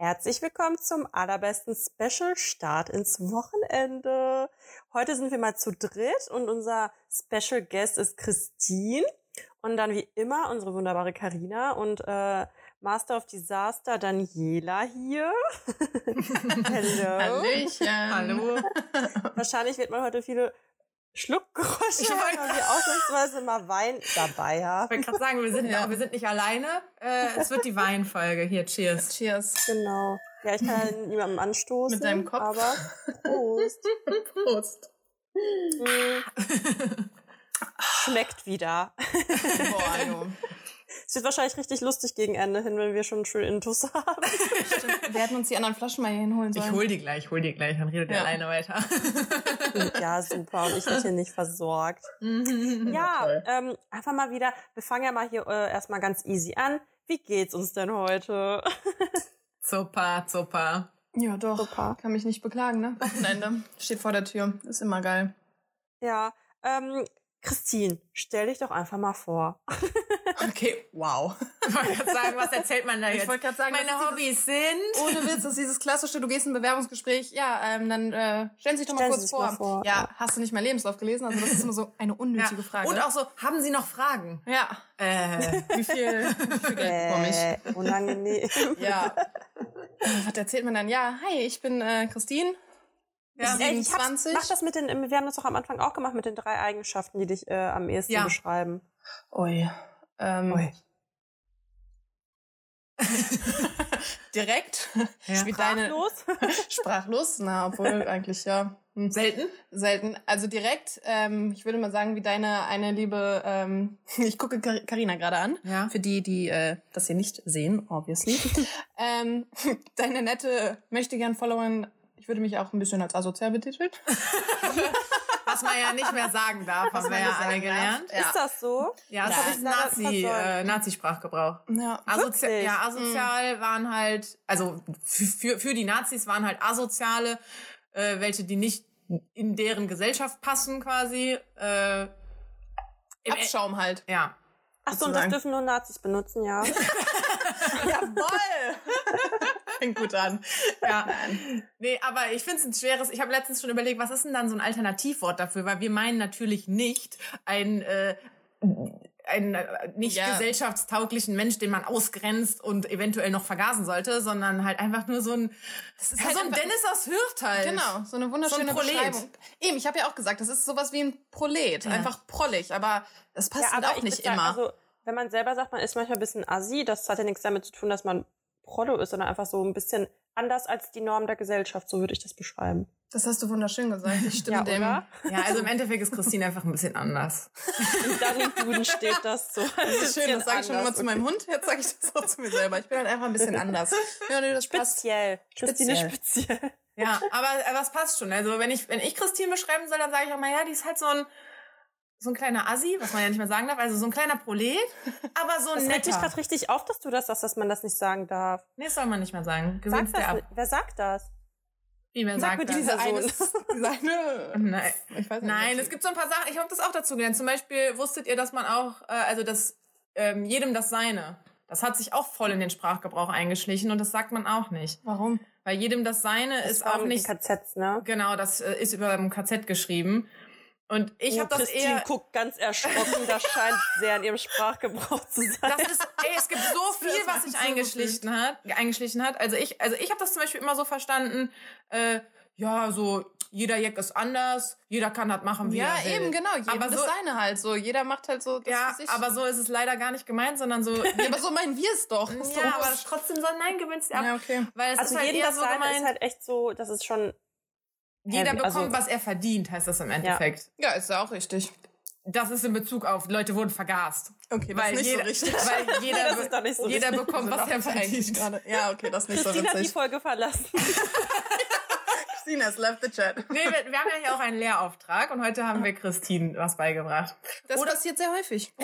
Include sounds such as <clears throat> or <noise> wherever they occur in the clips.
Herzlich willkommen zum allerbesten Special Start ins Wochenende. Heute sind wir mal zu dritt und unser Special Guest ist Christine und dann wie immer unsere wunderbare Karina und äh, Master of Disaster Daniela hier. <laughs> Hello. Hallöchen. Hallo. Wahrscheinlich wird man heute viele Schluckgeräusche, Ich wollte- weil wir ausnahmsweise mal Wein dabei Ich haben. wollte gerade sagen, wir sind, Ja. wir sind nicht alleine. Äh, es wird die Weinfolge. Hier, cheers. Cheers. Genau. Ja, ich kann ja <laughs> niemandem anstoßen. Mit deinem Kopf. Aber Prost. <laughs> Prost. Mm. <laughs> Schmeckt wieder. Boah. Es wird wahrscheinlich richtig lustig gegen Ende hin, wenn wir schon schön Intus <laughs> haben. Wir hätten uns die anderen Flaschen mal hier hinholen sollen. Ich hol die gleich, hol die gleich, dann redet ihr Ja. alleine weiter. <laughs> ja, super. Und ich bin hier nicht versorgt. Ja, toll. ähm, einfach mal wieder. Wir fangen ja mal hier äh, erstmal ganz easy an. Wie geht's uns denn heute? <laughs> super, super. ja, doch. Super. Kann mich nicht beklagen, ne? Wochenende. Steht vor der Tür. Ist immer geil. Ja, ähm, Christine, stell dich doch einfach mal vor. <laughs> Okay, wow. Ich wollte gerade sagen, was erzählt man da Ich jetzt? wollte gerade sagen, Meine Hobbys sind... Ohne Witz, das ist dieses klassische, du gehst in ein Bewerbungsgespräch, ja, ähm, dann äh, stellen Sie sich doch mal Stellen kurz vor. mal vor, Ja, ja. hast du nicht mein Lebenslauf gelesen? Also das ist immer so eine unnötige Ja. Frage. Und auch so, haben Sie noch Fragen? ja, Äh, <laughs> wie viel, wie viel Geld bekomme ich? Äh, unangenehm. Ja. <laughs> Was erzählt man dann? Ja, hi, ich bin äh, Christine. Ja. Ich hab's, 27. mach das mit den, wir haben das doch am Anfang auch gemacht mit den drei Eigenschaften, die dich äh, am ehesten Ja. beschreiben. Ui. Ähm, Ui. <laughs> direkt. Ja. Deine Sprachlos? <laughs> sprachlos. Na, obwohl <laughs> eigentlich ja. Hm. Selten? Selten. Also direkt, ähm, ich würde mal sagen, wie deine eine liebe, ähm, ich gucke Kar- Carina gerade an. Ja. Für die, die äh, das hier nicht sehen, obviously. ähm, deine nette möchte gern Followerin, ich würde mich auch ein bisschen als asozial betiteln. <laughs> Was man ja nicht mehr sagen darf, haben wir man ja alle gelernt. Ja. Ist das so? Ja, Das ist ich Nazi, äh, Nazi-Sprachgebrauch. Ja. Asozi Wirklich? ja, asozial waren halt, also für, für, die Nazis waren halt Asoziale, äh, welche, die nicht in deren Gesellschaft passen quasi. Äh, im Abschaum halt. Ja. Ach so, und das dürfen nur Nazis benutzen, ja. <laughs> <laughs> Jawoll! Fängt gut an. Ja. Nee, aber ich finde es ein schweres, ich habe letztens schon überlegt, was ist denn dann so ein Alternativwort dafür? Weil wir meinen natürlich nicht ein, äh, einen äh, nicht Ja. gesellschaftstauglichen Mensch, den man ausgrenzt und eventuell noch vergasen sollte, sondern halt einfach nur so ein, Das ist ja, halt so ein Dennis aus Hürth halt. Genau, so eine wunderschöne So ein Prolet. Beschreibung. Eben, ich habe ja auch gesagt, das ist sowas wie ein Prolet, einfach prollig, aber das passt halt auch ich nicht würd sagen, immer. Also, wenn man selber sagt, man ist manchmal ein bisschen assi, das hat ja nichts damit zu tun, dass man Prollo ist, sondern einfach so ein bisschen anders als die Norm der Gesellschaft, so würde ich das beschreiben. das hast du wunderschön gesagt. Ich <laughs> stimme Ja, dem. oder? Ja, also im Endeffekt ist Christine einfach ein bisschen anders. Und dann im Duden steht das so. Das ist schön, das sage ich schon immer zu meinem Hund. Jetzt sage ich das auch zu mir selber. Ich bin halt einfach ein bisschen anders. Ja, nee, das passt. Speziell. Christine Speziell. speziell. Ja, aber, aber es passt schon. Also wenn ich, wenn ich Christine beschreiben soll, dann sage ich auch mal, ja, die ist halt so ein, so ein kleiner Assi, was man ja nicht mehr sagen darf, also so ein kleiner Prolet, <laughs> aber so ein Das dich netter. gerade richtig auf, dass du das sagst, dass man das nicht sagen darf. Nee, das soll man nicht mehr sagen. Sag das ab. Wer sagt das? Wie man Sag sagt das. diese eine, <laughs> diese <laughs> eine, Nein, ich weiß nicht. Nein es gibt so ein paar Sachen, ich habe das auch dazu gelernt. Zum Beispiel wusstet ihr, dass man auch, äh, also dass ähm, jedem das Seine, das hat sich auch voll in den Sprachgebrauch eingeschlichen und das sagt man auch nicht. Warum? Weil jedem das Seine ist war auch nicht, KZs, ne? genau, das äh, ist über dem KZ geschrieben. Und ich Oh, habe das Christine eher... guckt ganz erschrocken, das <laughs> scheint sehr in ihrem Sprachgebrauch zu sein. Das ist, ey, es gibt so viel, was sich so eingeschlichen hat, eingeschlichen hat. Also ich, also ich habe das zum Beispiel immer so verstanden, äh, ja, so jeder Jack ist anders, jeder kann das machen, wie Ja, er will. eben, genau. Jedem Aber das so- seine halt so. Jeder macht halt so das Ja, für sich. aber so ist es leider gar nicht gemeint, sondern so. <laughs> ja, aber so meinen wir es doch. So. ja, aber trotzdem so, nein, gewinnst du ab. Ja, okay. Weil es also ist halt eher das so gemeint, ist halt echt so, das ist schon jeder heavy. bekommt, Also- was er verdient, heißt das im Endeffekt. Ja, ist ja auch richtig. Das ist in Bezug auf, Leute wurden vergast. Okay, Weil nicht jeder, so richtig. weil <laughs> jeder, das ist doch nicht so jeder richtig. bekommt, was er verdient. gerade. Ja, okay, das ist nicht so Christine hat die. Folge verlassen. <laughs> Christine has left the chat. Nee, wir, wir haben ja hier auch einen Lehrauftrag und heute haben wir Christine was beigebracht. Das passiert sehr häufig. <laughs>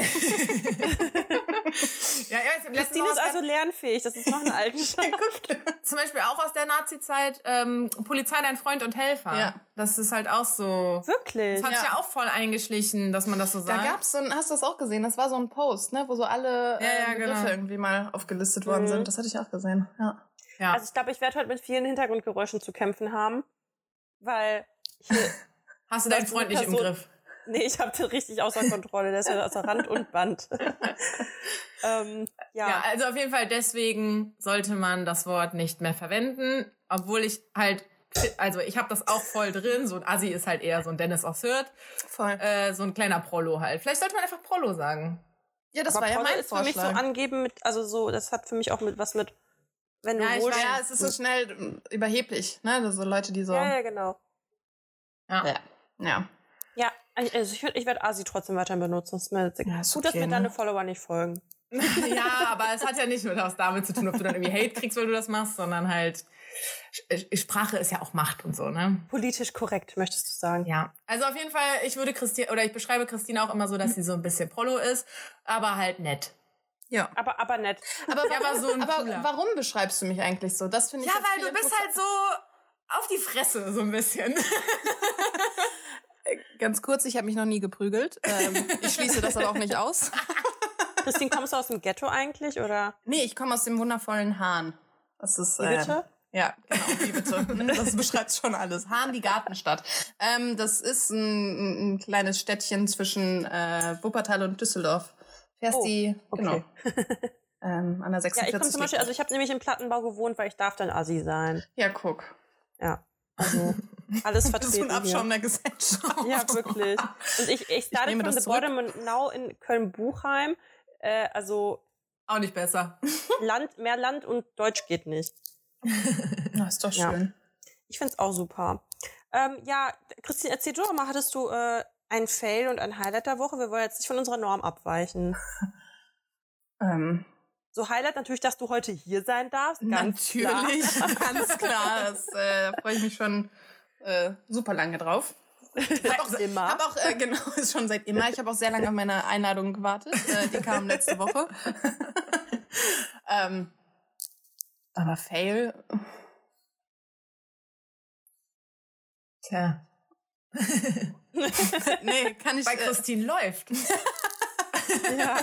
Ja, ja, Christine ist also lernfähig, das ist noch eine Eigenschaft. <laughs> zum Beispiel auch aus der Nazi-Zeit ähm, Polizei dein Freund und Helfer. Ja. Das ist halt auch so. Wirklich? Das hat sich Ja. ja auch voll eingeschlichen, dass man das so Da sagt. gab's so ein, hast du das auch gesehen? Das war so ein Post, ne, wo so alle Ja, ja, äh, Begriffe genau. irgendwie mal aufgelistet worden Mhm. sind. Das hatte ich auch gesehen. Ja. Ja. Also ich glaube, ich werde heute mit vielen Hintergrundgeräuschen zu kämpfen haben, weil hier, <laughs> Hast du deinen Freund nicht im Griff? nee, ich habe den richtig außer Kontrolle, der ist ja außer Rand und Band. <laughs> ähm, ja. Ja. also auf jeden Fall deswegen sollte man das Wort nicht mehr verwenden, obwohl ich halt, also ich habe das auch voll drin. So ein Assi ist halt eher so ein Dennis aus Hürth, Voll. äh, so ein kleiner Prollo halt. Vielleicht sollte man einfach Prollo sagen. ja, das Aber war ja Prolle mein ist für mich so Vorschlag. angeben mit, also so, das hat für mich auch mit was mit, wenn du Ja, ich weiß. ja, es ist so schnell überheblich, ne? Das sind Leute, die so. ja, ja, genau. Ja. Ja. ja. Ja, also ich, würd- ich werde Asi trotzdem weiterhin benutzen. Ist mir Ja, ist gut, dass okay, mir deine ne? Follower nicht folgen. <laughs> ja, aber es hat ja nicht nur was damit zu tun, ob du dann irgendwie Hate kriegst, weil du das machst, sondern halt Sprache ist ja auch Macht und so, ne? Politisch korrekt, möchtest du sagen. Ja, also auf jeden Fall, ich würde Christine, oder ich beschreibe Christine auch immer so, dass sie so ein bisschen Prollo ist, aber halt nett. Ja. Aber, aber nett. Aber, Ja, aber so ein aber warum beschreibst du mich eigentlich so? Das finde ich Ja, weil du bist halt so auf die Fresse, so ein bisschen. <laughs> Ganz kurz, ich habe mich noch nie geprügelt. Ähm, ich schließe das aber auch nicht aus. <laughs> Christine, kommst du aus dem Ghetto eigentlich, oder? Nee, ich komme aus dem wundervollen Hahn. Das ist. Wie bitte? Ja, genau, wie bitte. Das beschreibt schon alles. Hahn, die Gartenstadt. Ähm, das ist ein, ein kleines Städtchen zwischen äh, Wuppertal und Düsseldorf. Fährst Oh, die, genau. okay. <laughs> ähm, an der Ja, ich 46. komme zum Beispiel, also ich habe nämlich im Plattenbau gewohnt, weil ich darf dann Asi sein. ja, guck. Ja. Also <laughs> alles Das ist ein vertreten Abschaum der Gesellschaft. Ja, wirklich. Und ich, ich started nehme from the bottom and now in Köln-Buchheim. Äh, also Auch nicht besser. <laughs> Land, mehr Land und Deutsch geht nicht. Das ist doch Ja. schön. Ich find's auch super. Ähm, ja, Christine, erzähl doch mal, hattest du äh, ein Fail und ein Highlight der Woche? Wir wollen jetzt nicht von unserer Norm abweichen. <laughs> Ähm, So Highlight natürlich, dass du heute hier sein darfst. Ganz klar. natürlich, <laughs> ganz klar. Das, äh, da freue ich mich schon äh, super lange drauf. Seit auch, immer. Hab auch, äh, genau, <laughs> ist schon seit immer. Ich habe auch sehr lange auf meine Einladung gewartet. Äh, die kam letzte Woche. ähm, aber Fail. Tja. <laughs> Nee, kann ich. Bei äh, Christine läuft. <laughs> ja.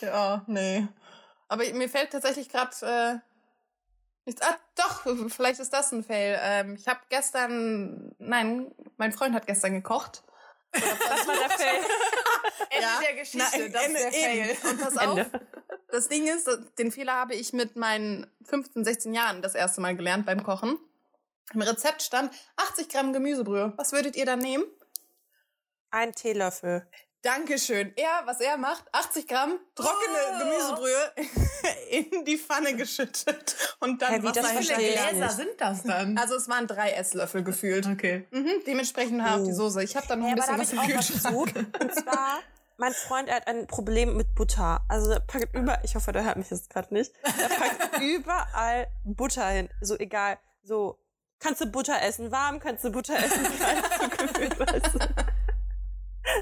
ja, nee. Aber mir fällt tatsächlich gerade äh, nichts. Ah, doch, vielleicht ist das ein Fail. Ähm, ich habe gestern, nein, mein Freund hat gestern gekocht. Das war der Fail. <laughs> Ende Ja. der Geschichte, Nein, das ist Ende- der Fail. eben. Und pass Ende. auf, das Ding ist, den Fehler habe ich mit meinen 15, 16 Jahren das erste Mal gelernt beim Kochen. Im Rezept stand 80 Gramm Gemüsebrühe. Was würdet ihr dann nehmen? Ein Teelöffel. Dankeschön. Er, was er macht, 80 Gramm trockene Oh. Gemüsebrühe <laughs> in die Pfanne geschüttet und dann wie, Wasser das Wie viele verstehe ich hinterher. nicht. Gläser sind das dann? Also es waren drei Esslöffel gefühlt. okay. Mhm, dementsprechend die Oh. Soße. Ich habe dann noch Ja, ein da bisschen habe was ich im auch was Kühlschrank. zu. Und zwar, mein Freund, er hat ein Problem mit Butter. Also er packt über, ich hoffe, der hört mich jetzt gerade nicht. Er packt <laughs> überall Butter hin. So egal. So, kannst du Butter essen warm, kannst du Butter essen <laughs> kalt, so gefühlt, weißt du.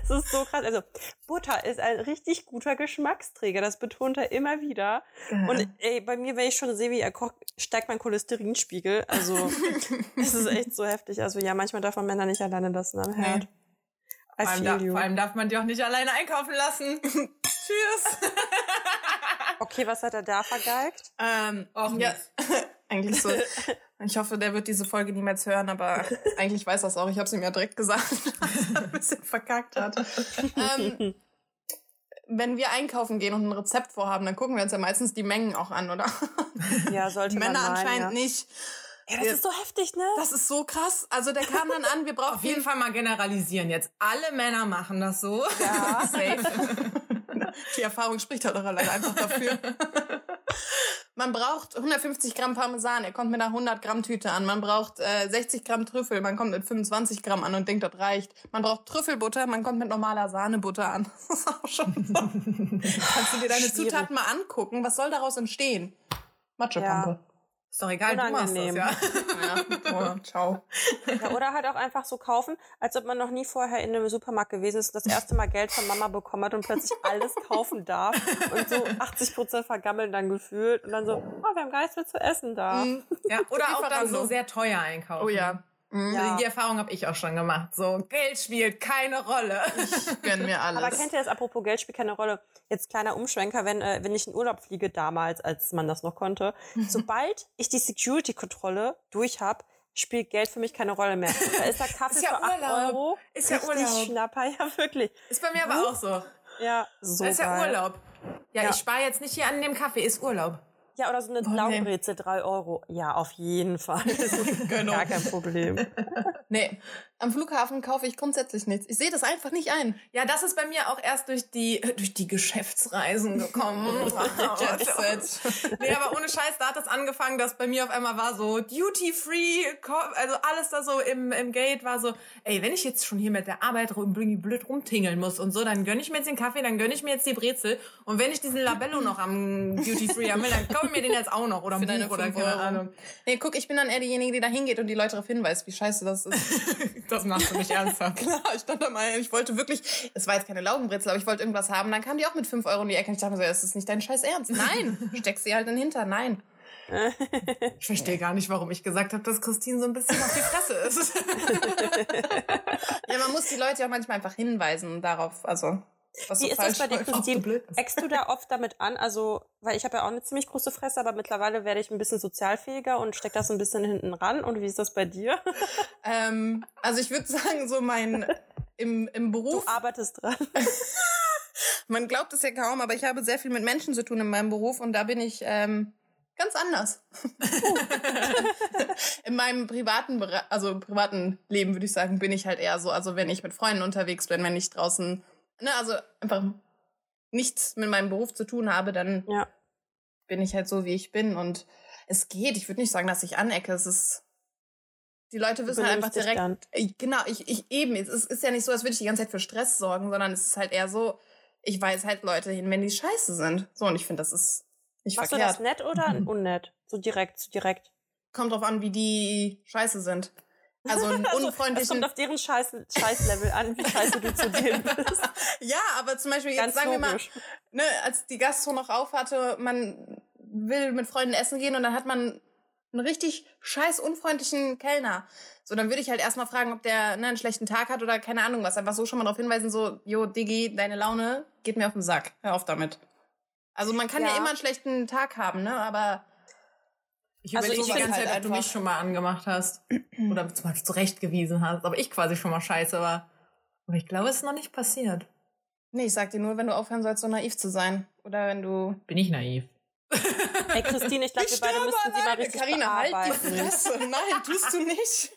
Das ist so krass. Also, Butter ist ein richtig guter Geschmacksträger. Das betont er immer wieder. Und ey, bei mir, wenn ich schon sehe, wie er kocht, steigt mein Cholesterinspiegel. Also, <laughs> es ist echt so heftig. Also, ja, manchmal darf man Männer nicht alleine lassen am Herd. I Vor allem, feel da, you. vor allem darf man die auch nicht alleine einkaufen lassen. <laughs> Tschüss. Okay, was hat er da vergeigt? Ähm, Auch ja, nichts. eigentlich so. Ich hoffe, der wird diese Folge niemals hören, aber <laughs> eigentlich weiß das auch. Ich habe es ihm ja direkt gesagt, <laughs> dass er ein bisschen verkackt hat. Ähm, wenn wir einkaufen gehen und ein Rezept vorhaben, dann gucken wir uns ja meistens die Mengen auch an, oder? <laughs> Ja, sollte Männer man meinen, anscheinend ja. nicht. Ja, das ist so heftig, ne? Das ist so krass. Also der kam dann an, wir brauchen Auf jeden Fall mal generalisieren jetzt. Alle Männer machen das so. Ja. Safe. Die Erfahrung spricht halt auch allein einfach dafür. <laughs> Man braucht 150 Gramm Parmesan, er kommt mit einer 100 Gramm Tüte an. Man braucht äh, 60 Gramm Trüffel, man kommt mit 25 Gramm an und denkt, das reicht. Man braucht Trüffelbutter, man kommt mit normaler Sahnebutter an. <laughs> Das ist auch schon <laughs> Kannst du dir deine Schwierig. Zutaten mal angucken? Was soll daraus entstehen? Matschepampe. Ist doch egal, du machst das, Unangenehm. ja. <laughs> Ja. Oh, ciao. Ja, oder halt auch einfach so kaufen, als ob man noch nie vorher in einem Supermarkt gewesen ist und das erste Mal Geld von Mama bekommen hat und plötzlich alles kaufen darf und so 80 Prozent vergammeln dann gefühlt und dann so, oh, wir haben gar nichts mehr zu essen da. Mhm. ja. <laughs> Oder auch dann Lieferando. so sehr teuer einkaufen. Oh ja. Mhm. Ja. Die Erfahrung habe ich auch schon gemacht. So, Geld spielt keine Rolle. Gönn mir alles. Aber kennt ihr das, apropos Geld spielt keine Rolle, jetzt kleiner Umschwenker, wenn, äh, wenn ich in Urlaub fliege damals, als man das noch konnte, <laughs> sobald ich die Security-Kontrolle durch habe, spielt Geld für mich keine Rolle mehr. Da ist der Kaffee Ist ja für 8 Urlaub. Euro. Ist ja Urlaub. Schnapper, ja wirklich. Ist bei mir aber auch so. Ja, so Das ist ja geil. Urlaub. Ja, Ja. ich spare jetzt nicht hier an dem Kaffee, ist Urlaub. Ja, oder so eine nee. Laugenbrezel, 3 Euro. Ja, auf jeden Fall. Das ist Gönnung. gar kein Problem. <laughs> Nee, am Flughafen kaufe ich grundsätzlich nichts. Ich sehe das einfach nicht ein. Ja, das ist bei mir auch erst durch die, durch die Geschäftsreisen gekommen. <laughs> Nee, aber ohne Scheiß, da hat das angefangen, dass bei mir auf einmal war so Duty Free, also alles da so im, im Gate war so, ey, wenn ich jetzt schon hier mit der Arbeit rum, irgendwie blöd rumtingeln muss und so, dann gönn ich mir jetzt den Kaffee, dann gönn ich mir jetzt die Brezel und wenn ich diesen Labello noch am Duty Free haben will, dann kaufe ich mir den jetzt auch noch oder Für Buch oder keine. Ahnung. Nee, guck, ich bin dann eher diejenige, die da hingeht und die Leute darauf hinweist, wie scheiße das ist. <laughs> Das machst du nicht ernsthaft. <laughs> Klar, ich stand da mal, ich wollte wirklich, es war jetzt keine Laugenbrezel, aber ich wollte irgendwas haben. Dann kam die auch mit 5 Euro in die Ecke und ich dachte mir so, das ist nicht dein Scheiß Ernst. Nein, steck sie halt dann hinter, nein. Ich verstehe gar nicht, warum ich gesagt habe, dass Christine so ein bisschen auf die Fresse ist. <laughs> Ja, man muss die Leute ja manchmal einfach hinweisen darauf, also, was Wie ist das bei dir, du Christine? Eckst du da <laughs> oft damit an? Also, weil ich habe ja auch eine ziemlich große Fresse, aber mittlerweile werde ich ein bisschen sozialfähiger und steck das ein bisschen hinten ran. Und wie ist das bei dir? <laughs> Ähm, also ich würde sagen, so mein, <laughs> im, im Du Beruf, arbeitest dran. man glaubt es ja kaum, aber ich habe sehr viel mit Menschen zu tun in meinem Beruf und da bin ich, ähm, ganz anders. in meinem privaten, also privaten Leben würde ich sagen, bin ich halt eher so, also wenn ich mit Freunden unterwegs bin, wenn ich draußen, ne, also einfach nichts mit meinem Beruf zu tun habe, dann Ja. bin ich halt so, wie ich bin und es geht. Ich würde nicht sagen, dass ich anecke. Es ist, die Leute wissen halt einfach direkt, dann. ich, genau, ich, ich eben, es ist, ist ja nicht so, als würde ich die ganze Zeit für Stress sorgen, sondern es ist halt eher so, ich weiß halt Leute hin, wenn die scheiße sind. So, und ich finde, das ist nicht Machst du verkehrt. das nett oder unnett? So direkt, so direkt. Kommt drauf an, wie die scheiße sind. Also einen <laughs> Also, das unfreundlichen. kommt auf deren Scheiß, Scheißlevel an, wie scheiße du zu denen <laughs> bist. ja, aber zum Beispiel, jetzt Ganz sagen wir mal, logisch. ne, als die Gastro noch auf hatte, man will mit Freunden essen gehen und dann hat man einen richtig scheiß unfreundlichen Kellner. So, dann würde ich halt erstmal fragen, ob der ne, einen schlechten Tag hat oder keine Ahnung was. Einfach so schon mal darauf hinweisen, so, jo, Diggi, deine Laune geht mir auf den Sack. Hör auf damit. Also man kann ja, Ja. immer einen schlechten Tag haben, ne? Aber Ich Also überlege ich die ganze find Zeit, halt ob du mich schon mal angemacht hast. Oder zum Beispiel zurechtgewiesen hast. Aber ich quasi schon mal scheiße war. Aber ich glaube, es ist noch nicht passiert. nee, ich sag dir nur, wenn du aufhören sollst, so naiv zu sein. Oder wenn du. Bin ich naiv. Ey, Christine, ich glaube, wir beide müssten sie mal richtig Carina, halt die. Fresse. <laughs> Nein, tust du nicht.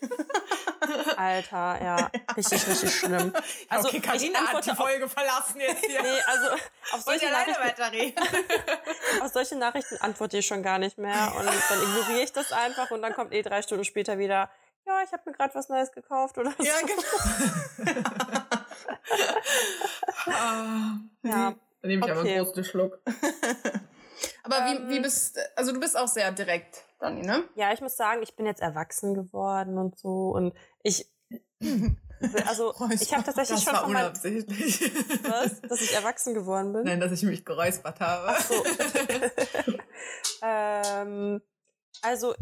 Alter, ja. Richtig, richtig schlimm. Also, okay, ich Carina hat die Folge verlassen jetzt hier. Nee, also auf solche, Nachrichten, weiterreden? <laughs> auf solche Nachrichten antworte ich schon gar nicht mehr. Und dann ignoriere ich das einfach und dann kommt eh drei Stunden später wieder, ja, ich habe mir gerade was Neues gekauft oder so. Ja, genau. <laughs> Ah, Ja. Dann nehme ich aber Okay. einen großen Schluck. Aber Ähm. wie, wie bist, also du bist auch sehr direkt, Dani, ne? Ja, ich muss sagen, ich bin jetzt erwachsen geworden und so und ich <laughs> also ich habe tatsächlich das schon war von unabsichtlich. <laughs> was, dass ich erwachsen geworden bin. Nein, dass ich mich geräuspert habe. So. <laughs> ähm, also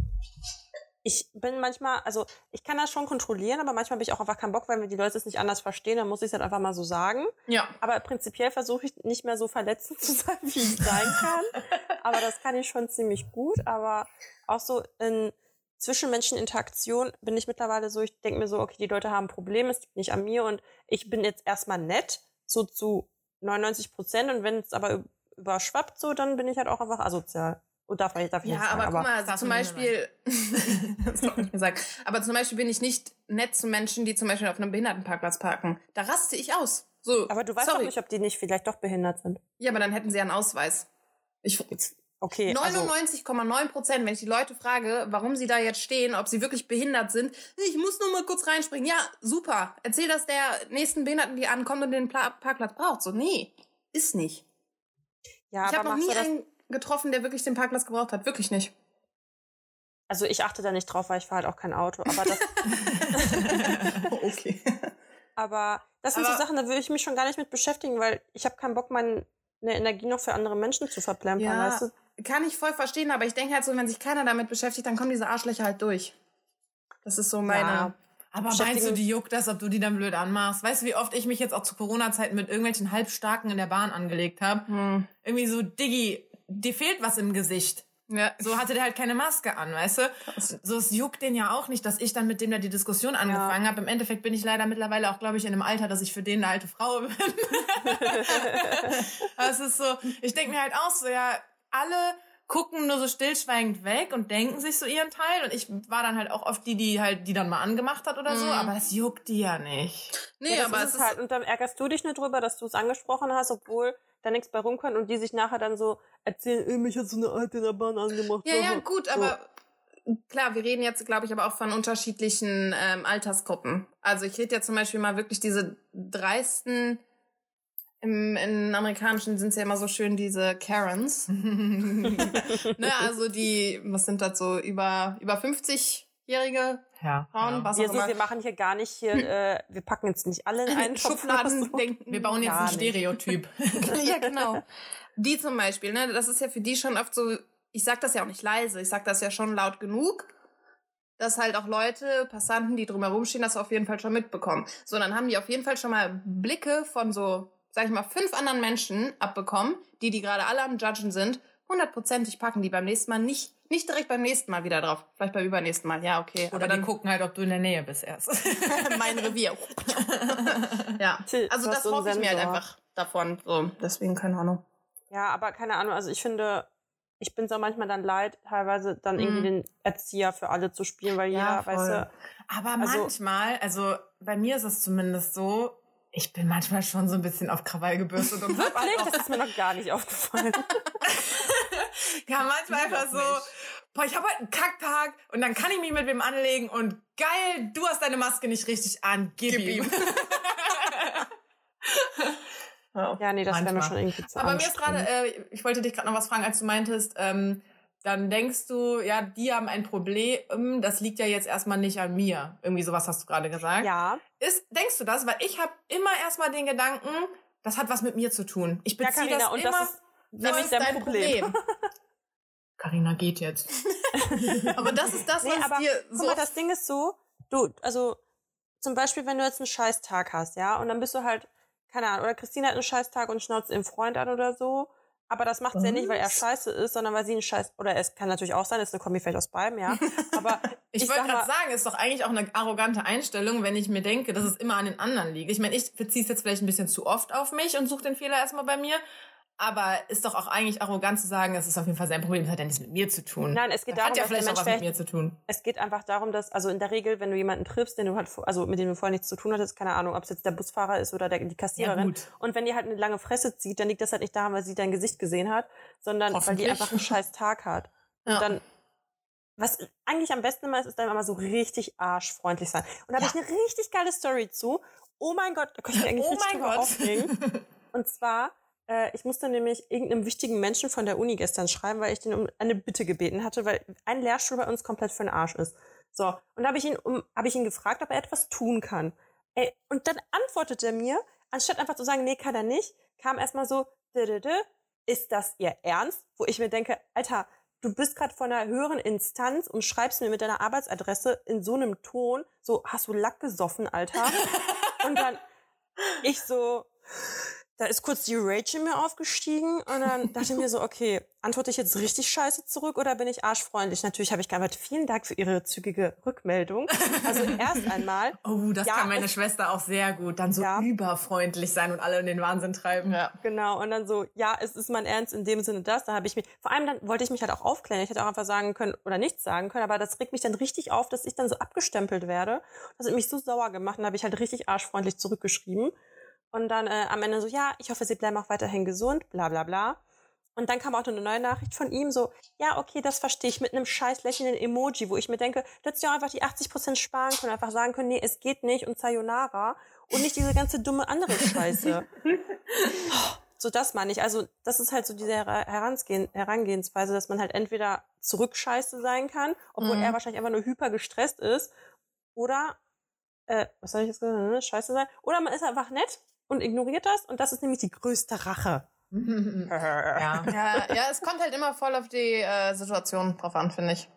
ich bin manchmal, also ich kann das schon kontrollieren, aber manchmal habe ich auch einfach keinen Bock, weil mir die Leute es nicht anders verstehen, dann muss ich es halt einfach mal so sagen. Ja. Aber prinzipiell versuche ich nicht mehr so verletzend <laughs> zu sein, wie ich sein kann. aber das kann ich schon ziemlich gut. Aber auch so in Zwischenmenscheninteraktion bin ich mittlerweile so, ich denke mir so, okay, die Leute haben ein Problem, es liegt nicht an mir und ich bin jetzt erstmal nett, so zu 99 Prozent. Und wenn es aber überschwappt so, dann bin ich halt auch einfach asozial. Und darf ich, darf ich Ja, nicht sagen. aber guck mal, zum Beispiel, <laughs> das darf ich nicht sagen, aber zum Beispiel bin ich nicht nett zu Menschen, die zum Beispiel auf einem Behindertenparkplatz parken. Da raste ich aus. So, aber du weißt sorry. doch nicht, ob die nicht vielleicht doch behindert sind. Ja, aber dann hätten sie ja einen Ausweis. Ich, Okay, also, 99,9 Prozent, wenn ich die Leute frage, warum sie da jetzt stehen, ob sie wirklich behindert sind, ich muss nur mal kurz reinspringen. Ja, super. Erzähl das der nächsten Behinderten, die ankommt und den Pla Parkplatz braucht. So, nee, ist nicht. ja, ich habe aber noch machst nie du das, einen getroffen, der wirklich den Parkplatz gebraucht hat. Wirklich nicht. also ich achte da nicht drauf, weil ich fahre halt auch kein Auto. Aber das, <laughs> okay. Aber das sind Aber- so Sachen, da würde ich mich schon gar nicht mit beschäftigen, weil ich habe keinen Bock, meine Energie noch für andere Menschen zu verplempern, Ja, weißt du? kann ich voll verstehen, aber ich denke halt so, wenn sich keiner damit beschäftigt, dann kommen diese Arschlöcher halt durch. Das ist so meine. Ja. Aber meinst du, die juckt das, ob du die dann blöd anmachst? Weißt du, wie oft ich mich jetzt auch zu Corona-Zeiten mit irgendwelchen Halbstarken in der Bahn angelegt habe? Hm. Irgendwie so, Diggi, dir fehlt was im Gesicht. Ja. So hatte der halt keine Maske an, weißt du? So, es juckt den ja auch nicht, dass ich dann mit dem da die Diskussion angefangen habe. Im Endeffekt bin ich leider mittlerweile auch, glaube ich, in einem Alter, dass ich für den eine alte Frau bin. <laughs> <laughs> Aber es ist so, ich denke mir halt auch so, ja, alle gucken nur so stillschweigend weg und denken sich so ihren Teil. Und ich war dann halt auch oft die, die halt, die dann mal angemacht hat oder so, Mhm. aber das juckt die ja nicht. Nee, ja, aber ist es es ist halt. Und dann ärgerst du dich nur drüber, dass du es angesprochen hast, obwohl da nichts bei rumkommt und die sich nachher dann so erzählen, "Ey, mich hat so eine Alte in der Bahn angemacht. Ja, ja, So. gut, aber klar, wir reden jetzt, glaube ich, aber auch von unterschiedlichen ähm, Altersgruppen. Also ich rede ja zum Beispiel mal wirklich diese dreisten, im, in amerikanischen sind es ja immer so schön diese Karens. <laughs> ne, also die, was sind das so, über, über 50-jährige Ja. Frauen, was Wir, so, wir machen hier gar nicht hier, äh, wir packen jetzt nicht alle in einen Schubladen so. denken. Wir bauen jetzt ein. Stereotyp. <laughs> ja, genau. Die zum Beispiel, ne, das ist ja für die schon oft so, ich sag das ja auch nicht leise, ich sag das ja schon laut genug, dass halt auch Leute, Passanten, die drumherum stehen, das auf jeden Fall schon mitbekommen. So, dann haben die auf jeden Fall schon mal Blicke von so, sag ich mal, fünf anderen Menschen abbekommen, die, die gerade alle am Judgen sind. Hundertprozentig packen die beim nächsten Mal nicht, nicht direkt beim nächsten Mal wieder drauf. Vielleicht beim übernächsten Mal, ja, okay. Oder Aber die dann gucken halt, ob du in der Nähe bist erst. <laughs> mein Revier. <laughs> ja, also das so hoffe ich mir halt einfach davon. So, deswegen keine Ahnung. Ja, aber keine Ahnung, also ich finde, ich bin es auch manchmal dann leid, teilweise dann irgendwie Mhm. den Erzieher für alle zu spielen, weil Ja, jeder, weißt voll. du, Aber Also- manchmal, also bei mir ist es zumindest so, ich bin manchmal schon so ein bisschen auf Krawall gebürstet und <laughs> halt Wirklich? auch, Das ist mir noch gar nicht aufgefallen. <laughs> ja, manchmal einfach so, nicht. boah, ich habe heute einen Kacktag und dann kann ich mich mit wem anlegen und geil, du hast deine Maske nicht richtig an, gib, Gib ihm. ihm. <laughs> Ja. Nee, das wäre mir schon irgendwie zu Aber mir ist gerade, äh, ich wollte dich gerade noch was fragen, als du meintest, ähm, dann denkst du, ja, die haben ein Problem, das liegt ja jetzt erstmal nicht an mir. Irgendwie sowas hast du gerade gesagt. Ja, Ist, denkst du das? Weil ich habe immer erstmal den Gedanken, das hat was mit mir zu tun. Ich ja, beziehe Carina, das und immer. das ist nämlich ist dein, dein Problem. Carina <laughs> geht jetzt. <laughs> Aber das ist das, Nee, was aber dir Guck so mal, das Ding ist so, du, also zum Beispiel, wenn du jetzt einen scheiß Tag hast, ja, und dann bist du halt, keine Ahnung, oder Christine hat einen scheiß Tag und schnauzt ihren Freund an oder so, aber das macht sie ja nicht, weil er scheiße ist, sondern weil sie ein scheiß, oder es kann natürlich auch sein, es ist eine Kombi vielleicht aus beidem, ja, <laughs> aber Ich, Ich wollte gerade sagen, ist doch eigentlich auch eine arrogante Einstellung, wenn ich mir denke, dass es immer an den anderen liegt. Ich meine, ich beziehe es jetzt vielleicht ein bisschen zu oft auf mich und suche den Fehler erstmal bei mir. Aber ist doch auch eigentlich arrogant zu sagen, es ist auf jeden Fall sein Problem, das hat ja nichts mit mir zu tun. nein, es geht Das darum, hat ja vielleicht auch was mit mir zu tun. es geht einfach darum, dass, also in der Regel, wenn du jemanden triffst, den du halt, also mit dem du vorher nichts zu tun hattest, keine Ahnung, ob es jetzt der Busfahrer ist oder der, die Kassiererin, gut. Und wenn die halt eine lange Fresse zieht, dann liegt das halt nicht daran, weil sie dein Gesicht gesehen hat, sondern weil die einfach einen scheiß Tag hat. Ja. Und dann, was eigentlich am besten immer ist, ist dann immer so richtig arschfreundlich sein. Und da habe Ja. ich eine richtig geile Story zu. Oh mein Gott, da könnte ich <laughs> eigentlich Oh richtig mein Gott. aufregen. <laughs> Und zwar, äh, ich musste nämlich irgendeinem wichtigen Menschen von der Uni gestern schreiben, weil ich den um eine Bitte gebeten hatte, weil ein Lehrstuhl bei uns komplett für den Arsch ist. So, und da habe ich ihn um, habe ich ihn gefragt, ob er etwas tun kann. Ey, und dann antwortet er mir, anstatt einfach zu sagen, nee, kann er nicht, kam erstmal so, "Dö-dö-dö, ist das ihr Ernst? Wo ich mir denke, Alter, du bist gerade von einer höheren Instanz und schreibst mir mit deiner Arbeitsadresse in so einem Ton, so, hast du Lack gesoffen, Alter? <laughs> und dann ich so, da ist kurz die Rage in mir aufgestiegen und dann <laughs> dachte ich mir so, okay, antworte ich jetzt richtig scheiße zurück oder bin ich arschfreundlich? Natürlich habe ich geantwortet, vielen Dank für Ihre zügige Rückmeldung. Also erst <laughs> einmal, Oh, das Ja, kann meine es- Schwester auch sehr gut. Dann so Ja. überfreundlich sein und alle in den Wahnsinn treiben. Ja. genau, und dann so, ja, es ist mein Ernst in dem Sinne das. Da habe ich mich, vor allem dann wollte ich mich halt auch aufklären. Ich hätte auch einfach sagen können oder nichts sagen können, aber das regt mich dann richtig auf, dass ich dann so abgestempelt werde. Das hat mich so sauer gemacht und da habe ich halt richtig arschfreundlich zurückgeschrieben. Und dann äh, am Ende so, ja, ich hoffe, Sie bleiben auch weiterhin gesund, bla bla bla. Und dann kam auch noch eine neue Nachricht von ihm, so, ja, okay, das verstehe ich, mit einem scheiß lächelnden Emoji, wo ich mir denke, du hättest ja auch einfach die 80% sparen können, einfach sagen können, nee, es geht nicht und Sayonara und nicht diese ganze dumme andere Scheiße. <laughs> so, das meine ich. Also, das ist halt so diese Her- Herangehen, Herangehensweise, dass man halt entweder zurückscheiße sein kann, obwohl Mhm. er wahrscheinlich einfach nur hyper gestresst ist, oder, äh, was soll ich jetzt gesagt, ne? scheiße sein, oder man ist einfach nett und ignoriert das und das ist nämlich die größte Rache. <laughs> ja. Ja, ja, es kommt halt immer voll auf die äh, Situation drauf an, finde ich.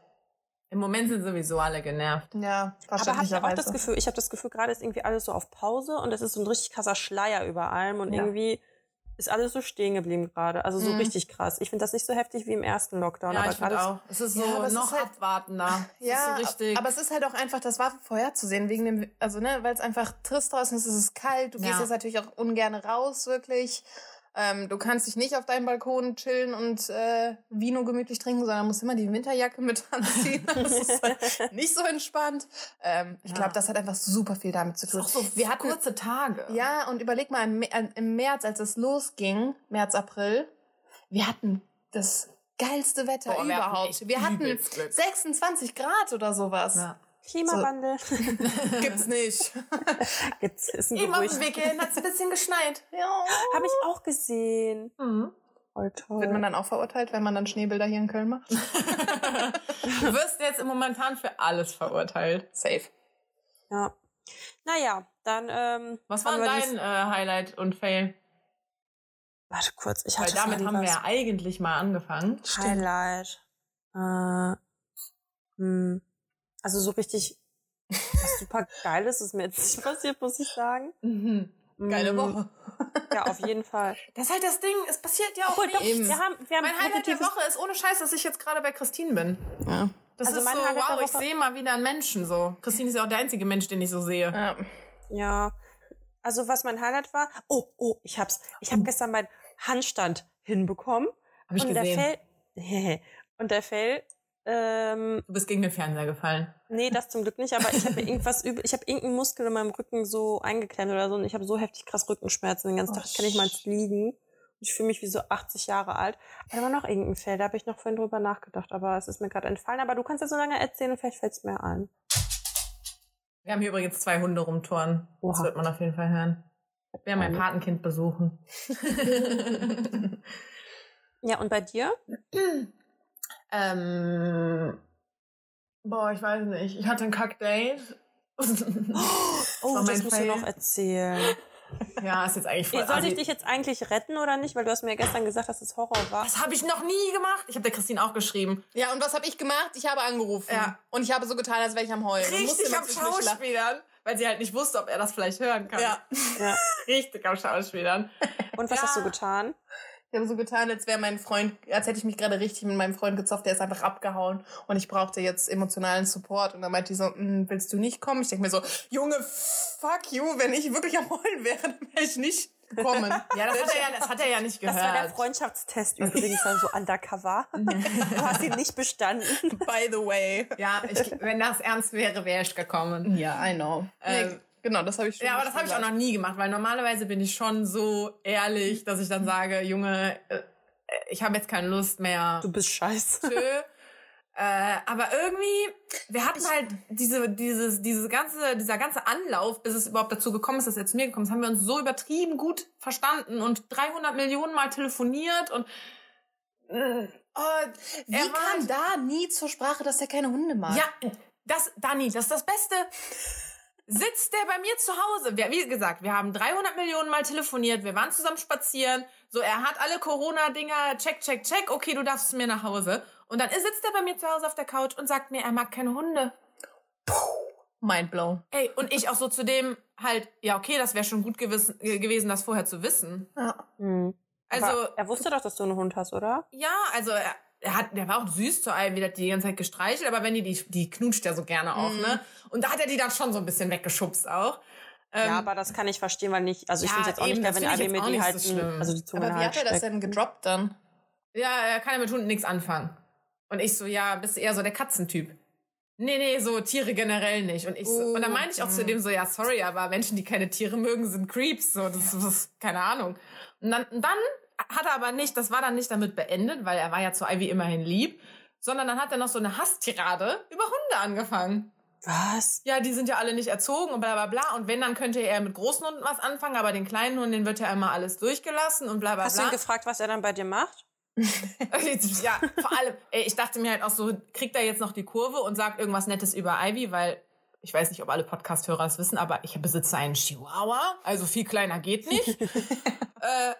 Im Moment sind sowieso alle genervt. Ja, Aber habt ihr auch das. Gefühl, ich habe das Gefühl, gerade ist irgendwie alles so auf Pause und es ist so ein richtig krasser Schleier über allem und Ja. irgendwie ist alles so stehen geblieben gerade. Also so Mhm. richtig krass. Ich finde das nicht so heftig wie im ersten Lockdown, Ja, aber ich finde gerade auch. Es ist Ja, so es noch ist halt- abwartender. <laughs> Ja, ist so richtig. aber es ist halt auch einfach, das war vorherzusehen, wegen dem, also ne, weil es einfach trist draußen ist, es ist kalt, du gehst Ja. jetzt natürlich auch ungern raus, wirklich. Ähm, du kannst dich nicht auf deinem Balkon chillen und äh, Vino gemütlich trinken, sondern musst immer die Winterjacke mit <laughs> anziehen. Das ist halt <laughs> nicht so entspannt. Ähm, ich Ja. glaube, das hat einfach super viel damit zu es ist tun. auch so Wir hatten kurze Tage. Ja, und überleg mal, im, Mä- im März, als es losging, März, April, wir hatten das geilste Wetter Boah, wir hatten überhaupt. echt wir hatten übelst Glück. 26 Grad oder sowas. Ja. Klimawandel <laughs> Gibt's nicht. <laughs> gibt's ist ein Eben auf dem Weg hierhin hat es ein bisschen geschneit. ja. Habe ich auch gesehen. Mhm. Voll toll. Wird man dann auch verurteilt, wenn man dann Schneebilder hier in Köln macht? <laughs> Du wirst jetzt im momentan für alles verurteilt. Safe. ja. Naja, dann ähm, Was war dein dies- äh, Highlight und Fail? Warte kurz, ich Weil hatte damit vorhin haben wir ja eigentlich mal angefangen. Highlight. Äh, hm. Also so richtig was super Geiles ist mir jetzt nicht <laughs> passiert, muss ich sagen. Mhm. Geile Mm, Woche. Ja, auf jeden Fall. <laughs> Das ist halt das Ding, es passiert ja auch Obwohl, doch, wir haben, wir haben Mein Highlight der Woche ist ohne Scheiß, dass ich jetzt gerade bei Christine bin. Ja. Das Also ist mein so, Highlight wow, ich sehe mal wieder einen Menschen so. Christine ist ja auch der einzige Mensch, den ich so sehe. ja. Ja. Also was mein Highlight war, oh, oh, ich hab's. Ich habe gestern meinen Handstand hinbekommen. Hab ich und gesehen. der Fell, <laughs> und der Fell, ähm, Du bist gegen den Fernseher gefallen. nee, das zum Glück nicht, aber ich habe irgendwas <laughs> übel, ich habe irgendeinen Muskel in meinem Rücken so eingeklemmt oder so und ich habe so heftig krass Rückenschmerzen den ganzen Oh, Tag. Ich kann nicht mal liegen. Ich fühle mich wie so 80 Jahre alt. Aber da war noch irgendein Fell, da habe ich noch vorhin drüber nachgedacht, aber es ist mir gerade entfallen. Aber du kannst ja so lange erzählen und vielleicht fällt es mir ein. Wir haben hier übrigens zwei Hunde rumtouren. Das Oha. wird man auf jeden Fall hören. Wir haben mein. Patenkind besuchen. <laughs> <laughs> Ja, und bei dir? <clears throat> ähm, boah, ich weiß nicht. Ich hatte ein Kackdate. <laughs> Oh, das mein musst du Fail. noch erzählen. <laughs> ja, ist jetzt eigentlich voll Sollte ich dich jetzt eigentlich retten oder nicht? Weil du hast mir gestern gesagt, dass es Horror war. Das habe ich noch nie gemacht. Ich habe der Christine auch geschrieben. ja, und was habe ich gemacht? Ich habe angerufen. Ja. Und ich habe so getan, als wäre ich am Heulen. Richtig am. Schauspielern. Weil sie halt nicht wusste, ob er das vielleicht hören kann. Ja. <laughs> Ja. Richtig am Schauspielern. Und was Ja. hast du getan? Ich habe so getan, als wäre mein Freund, als hätte ich mich gerade richtig mit meinem Freund gezofft, der ist einfach abgehauen und ich brauchte jetzt emotionalen Support. Und dann meinte die so, "Mm, willst du nicht kommen? Ich denke mir so, Junge, fuck you, wenn ich wirklich am Heulen wäre, dann wäre ich nicht gekommen. Ja, das hat er ja, das hat er ja nicht Das gehört. war der Freundschaftstest übrigens, dann so undercover. <laughs> du hast ihn nicht bestanden. By the way. Ja, ich, wenn das ernst wäre, wäre ich gekommen. Ja, I know. Ähm, nee, genau, das habe ich schon. Ja, aber das habe ich auch noch nie gemacht, weil normalerweise bin ich schon so ehrlich, dass ich dann sage, Junge, äh, ich habe jetzt keine Lust mehr. Du bist scheiße. Tschö. Äh, aber irgendwie, wir hatten halt diese, dieses, diese ganze, dieser ganze Anlauf, bis es überhaupt dazu gekommen ist, dass er zu mir gekommen ist, haben wir uns so übertrieben gut verstanden und 300 Millionen Mal telefoniert und äh, oh, Wie er kam da nie zur Sprache, dass er keine Hunde mag? Ja, das, Dani, das ist das Beste. Sitzt der bei mir zu Hause? Wir, wie gesagt, wir haben 300 Millionen Mal telefoniert, wir waren zusammen spazieren. So, er hat alle Corona-Dinger, check, check, check, okay, du darfst zu mir nach Hause. Und dann sitzt er bei mir zu Hause auf der Couch und sagt mir, er mag keine Hunde. Mind blown. Ey, und ich auch so zu dem halt, ja, okay, das wäre schon gut gewissen, äh, gewesen, das vorher zu wissen. Ja. Hm. Also, Aber er wusste doch, dass du einen Hund hast, oder? ja, also er, er hat, der war auch süß zu einem, wieder die ganze Zeit gestreichelt, aber wenn die, die, die knutscht ja so gerne auch, Mhm. ne? Und da hat er die dann schon so ein bisschen weggeschubst auch. Ähm, ja, aber das kann ich verstehen, weil nicht, also ich Ja, finde jetzt auch eben, nicht das wenn mir auch die halt, so schlimm. also die Zunge Aber wie halt hat er das denn gedroppt dann? Ja, er kann ja mit Hunden nichts anfangen. Und ich so, ja, bist du eher so der Katzentyp. Nee, nee, so Tiere generell nicht. Und ich so, Oh, und dann meinte ich auch zu mhm. dem so, ja, sorry, aber Menschen, die keine Tiere mögen, sind Creeps. So, das, das ist keine Ahnung. Und dann, und dann hat er aber nicht, das war dann nicht damit beendet, weil er war ja zu Ivy immerhin lieb, sondern dann hat er noch so eine Hasstirade über Hunde angefangen. Was? Ja, die sind ja alle nicht erzogen und bla bla bla. Und wenn, dann könnte er mit großen Hunden was anfangen, aber den kleinen Hunden, den wird ja immer alles durchgelassen und bla bla Hast du bla. ihn gefragt, was er dann bei dir macht? <laughs> ja, vor allem, ey, ich dachte mir halt auch so, kriegt er jetzt noch die Kurve und sagt irgendwas Nettes über Ivy, weil ich weiß nicht, ob alle Podcast-Hörer es wissen, aber ich besitze einen Chihuahua, also viel kleiner geht nicht. <laughs> äh,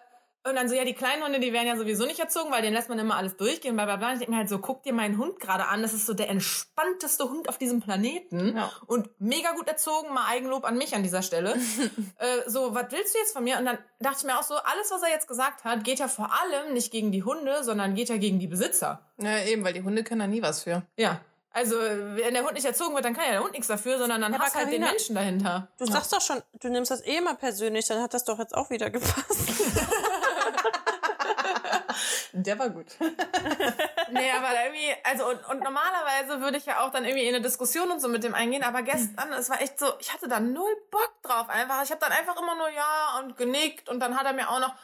Und dann so, ja, die kleinen Hunde, die werden ja sowieso nicht erzogen, weil denen lässt man immer alles durchgehen, bla bla bla. Und ich denke mir halt so, guck dir meinen Hund gerade an. Das ist so der entspannteste Hund auf diesem Planeten. Ja. Und mega gut erzogen, mal Eigenlob an mich an dieser Stelle. <laughs> äh, so, was willst du jetzt von mir? Und dann dachte ich mir auch so, alles, was er jetzt gesagt hat, geht ja vor allem nicht gegen die Hunde, sondern geht ja gegen die Besitzer. Ja, eben, weil die Hunde können da nie was für. Ja. Also, wenn der Hund nicht erzogen wird, dann kann ja der Hund nichts dafür, sondern dann Ja, hast halt den Menschen dahinter. Du sagst doch schon, du nimmst das eh immer persönlich, dann hat das doch jetzt auch wieder gepasst. <laughs> Der war gut. <laughs> Nee, aber irgendwie, also und, und normalerweise würde ich ja auch dann irgendwie in eine Diskussion und so mit dem eingehen, aber gestern, es war echt so, ich hatte da null Bock drauf einfach. Ich habe dann einfach immer nur ja und genickt und dann hat er mir auch noch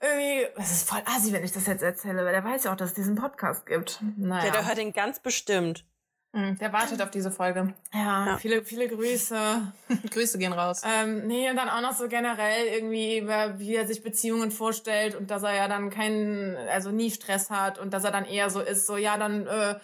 irgendwie, es ist voll assi, wenn ich das jetzt erzähle, weil der weiß ja auch, dass es diesen Podcast gibt. Naja. Ja, der hört den ganz bestimmt. Mhm, Der wartet auf diese Folge. ja, Ja. viele, viele Grüße. <laughs> Grüße gehen raus. Ähm, nee, und dann auch noch so generell irgendwie, über wie er sich Beziehungen vorstellt und dass er ja dann keinen, also nie Stress hat und dass er dann eher so ist, so ja, dann, äh,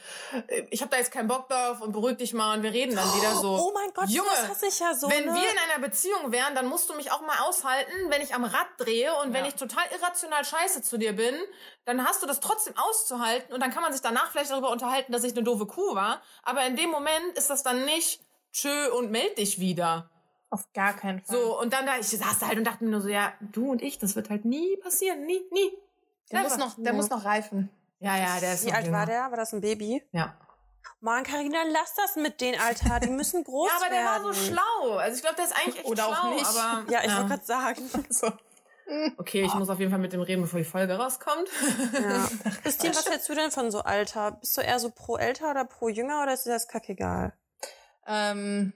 ich habe da jetzt keinen Bock drauf und beruhig dich mal und wir reden dann wieder so. Oh mein Gott, Junge, das hasse ich ja so. wenn ne? wir in einer Beziehung wären, dann musst du mich auch mal aushalten, wenn ich am Rad drehe und wenn Ja. ich total irrational scheiße zu dir bin, dann hast du das trotzdem auszuhalten und dann kann man sich danach vielleicht darüber unterhalten, dass ich eine doofe Kuh war. Aber in dem Moment ist das dann nicht tschö und meld dich wieder. Auf gar keinen Fall. So, und dann da, ich saß da halt und dachte mir nur so, ja, du und ich, das wird halt nie passieren, nie, nie. der muss noch, der muss noch reifen. Ja, ja, der ist Wie alt jünger. war der? War das ein Baby? Ja. Mann, Carina, lass das mit den, Alter. Die müssen groß <laughs> Ja, aber der war werden. so schlau. Also ich glaube, der ist eigentlich echt Oder auch schlau, nicht. aber Ja, ich wollte gerade sagen. <laughs> So. Okay, ich muss auf jeden Fall mit dem reden, bevor die Folge rauskommt. Ja. <laughs> Christine, was hältst du denn von so Alter? Bist du eher so pro älter oder pro jünger oder ist dir das kackegal? Ähm,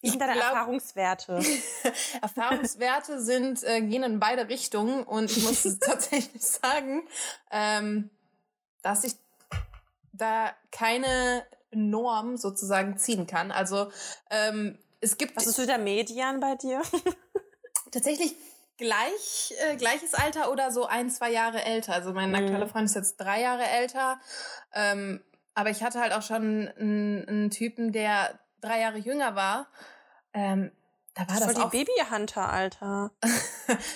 Wie sind deine glaub- Erfahrungswerte? <laughs> Erfahrungswerte sind, äh, gehen in beide Richtungen und ich muss <laughs> tatsächlich sagen, ähm, dass ich da keine Norm sozusagen ziehen kann. Also ähm, es gibt Was ist so der Median bei dir? tatsächlich gleich äh, gleiches Alter oder so ein, zwei Jahre älter. Also mein Mhm. aktueller Freund ist jetzt drei Jahre älter. Ähm, aber ich hatte halt auch schon einen, einen Typen, der drei Jahre jünger war. Ähm, da war Das das, auch die Babyhunter, Alter.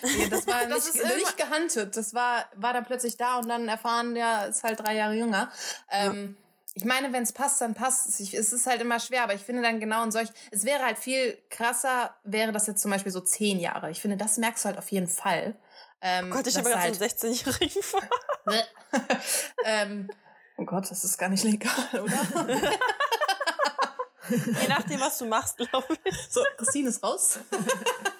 Nee, <laughs> das war <laughs> Das nicht, ist immer- nicht gehuntet. Das war, war dann plötzlich da und dann erfahren, der ist halt drei Jahre jünger. Ähm, Ich meine, wenn es passt, dann passt es. Ich, es ist halt immer schwer, aber ich finde dann genau in solch. Es wäre halt viel krasser, wäre das jetzt zum Beispiel so zehn Jahre. Ich finde, das merkst du halt auf jeden Fall. Ähm, Gott, ich habe gerade halt, so einen 16-Jährigen vor. ähm, Oh Gott, das ist gar nicht legal, oder? <laughs> Je nachdem, was du machst, glaube ich. so, Christine ist raus.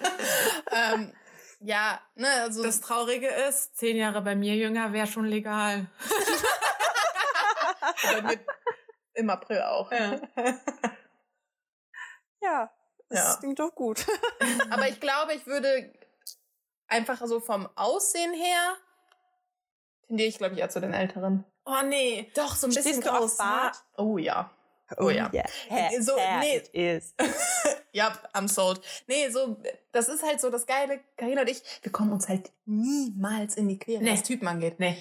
<laughs> ähm, ja, ne, also Das Traurige ist, zehn Jahre bei mir jünger wäre schon legal. <laughs> <laughs> im April auch. Ja, das Ja. klingt doch gut. <laughs> Aber ich glaube, ich würde einfach so vom Aussehen her tendiere ich, glaube ich, eher zu den Älteren. Oh nee. Doch, so ein Stehst bisschen groß. Bart? Oh ja. Oh ja. Yeah. So, nee. it is. <laughs> Ja, I'm sold. Nee, so, das ist halt so das Geile. Karina und ich, wir kommen uns halt niemals in die Quere, Nee. was Typen angeht. Nee.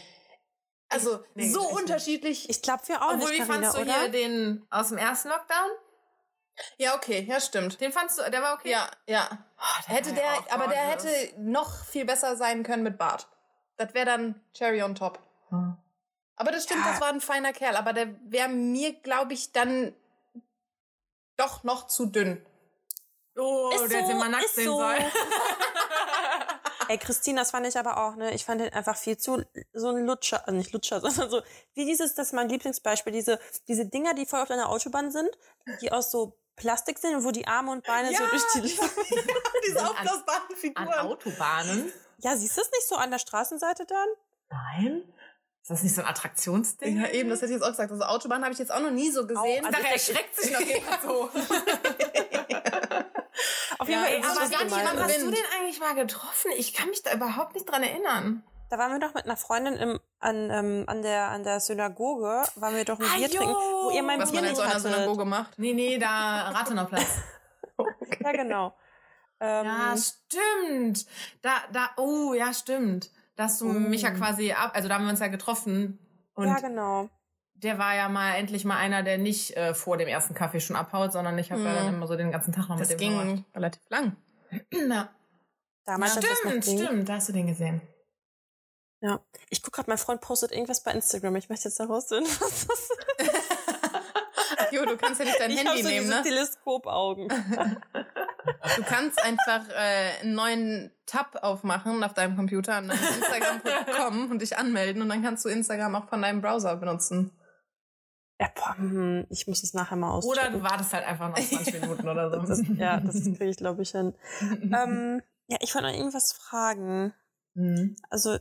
Also, Nee, so nicht. unterschiedlich. Ich glaube, wir auch Obwohl, nicht, wie Carina, fandst du oder? hier den aus dem ersten Lockdown? ja, okay, ja, stimmt. Den fandst du, der war okay? Ja, ja. Oh, Hätte der, ja auch aber der hätte noch viel besser sein können mit Bart. Das wäre dann Cherry on top. Aber das stimmt, Ja. das war ein feiner Kerl. Aber der wäre mir, glaube ich, dann doch noch zu dünn. Oh, Ist der hätte so, mal nackt sehen so. sollen. <laughs> <laughs> Ey, Christine, das fand ich aber auch, ne? Ich fand den einfach viel zu, so ein Lutscher, also nicht Lutscher, <laughs> sondern so, wie dieses, das ist mein Lieblingsbeispiel, diese, diese Dinger, die voll auf deiner Autobahn sind, die aus so Plastik sind und wo die Arme und Beine so Ja. durch die, Diese <laughs> An- aufblasbaren An Figuren. Autobahnen? ja, siehst du es nicht so an der Straßenseite dann? Nein. Ist das nicht so ein Attraktionsding? Ja, eben, das hätte ich jetzt auch gesagt. Also Autobahn habe ich jetzt auch noch nie so gesehen. Auch, also Da erschreckt sich noch jemand so. <laughs> Auf Ja, jeden Fall, das, aber gar nicht jemand Hast du den eigentlich mal getroffen? Ich kann mich da überhaupt nicht dran erinnern. Da waren wir doch mit einer Freundin im, an, ähm, an, der, an der Synagoge, waren wir doch ein Ah, Bier jo. trinken, wo ihr mein Was Bier man in nicht so einer. Synagoge macht. Nee, nee, da Rathenauplatz. <laughs> Ja, genau. Ähm, Ja, stimmt. Da, da, oh, ja, stimmt. Da hast du Oh. mich ja quasi ab, also da haben wir uns ja getroffen. Und ja, genau. Der war ja mal endlich mal einer, der nicht äh, vor dem ersten Kaffee schon abhaut, sondern ich habe ja dann Mhm. immer so den ganzen Tag noch Das mit dem ging relativ lang. <clears throat> Ja. Damals, als das noch Stimmt, stimmt, da hast du den gesehen. Ja. Ich guck gerade, mein Freund postet irgendwas bei Instagram. Ich möchte jetzt herausfinden, <laughs> was das ist. Jo, du kannst ja nicht dein ich Handy so nehmen, ne? Teleskopaugen. Du kannst einfach äh, einen neuen Tab aufmachen auf deinem Computer und dann Instagram.com und dich anmelden und dann kannst du Instagram auch von deinem Browser benutzen. Ja, boah, hm, ich muss es nachher mal Oder auschecken. du wartest halt einfach noch <laughs> 20 Minuten oder so. Das, ja, das <laughs> kriege ich, glaube ich, hin. ähm, ja, ich wollte noch irgendwas fragen. Mhm. Also,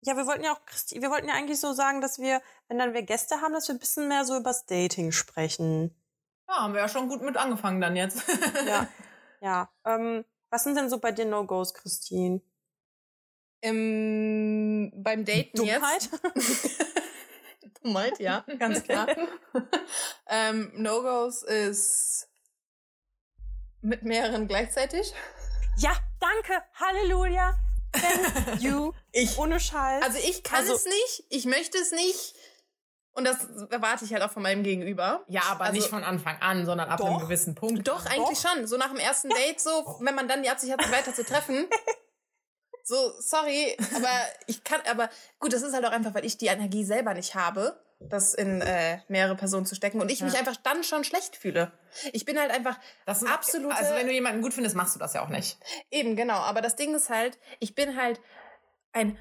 ja, wir wollten ja auch, Christi, wir wollten ja eigentlich so sagen, dass wir, wenn dann wir Gäste haben, dass wir ein bisschen mehr so übers Dating sprechen. Ja, haben wir ja schon gut mit angefangen dann jetzt. <laughs> Ja. ja. Ähm, was sind denn so bei dir No-Gos, Christine? Im, beim Daten Dummheit? jetzt. Dummheit, ja, <laughs> ganz klar. <laughs> ähm, No-Gos ist mit mehreren gleichzeitig. Ja, danke. Halleluja. Thank <laughs> you. Ich, Ohne Scheiß. also ich kann Also- es nicht, ich möchte es nicht. Und das erwarte ich halt auch von meinem Gegenüber. Ja, aber Also- nicht von Anfang an, sondern ab Doch. einem gewissen Punkt. Doch, eigentlich schon. So nach dem ersten Date, so, wenn man dann die Absicht hat, sich weiter zu treffen. So, sorry, aber ich kann, aber gut, das ist halt auch einfach, weil ich die Energie selber nicht habe, das in äh, mehrere Personen zu stecken und ich mich Ja. einfach dann schon schlecht fühle. Ich bin halt einfach Das ist absolute- Also wenn du jemanden gut findest, machst du das ja auch nicht. eben genau, aber das Ding ist halt, ich bin halt ein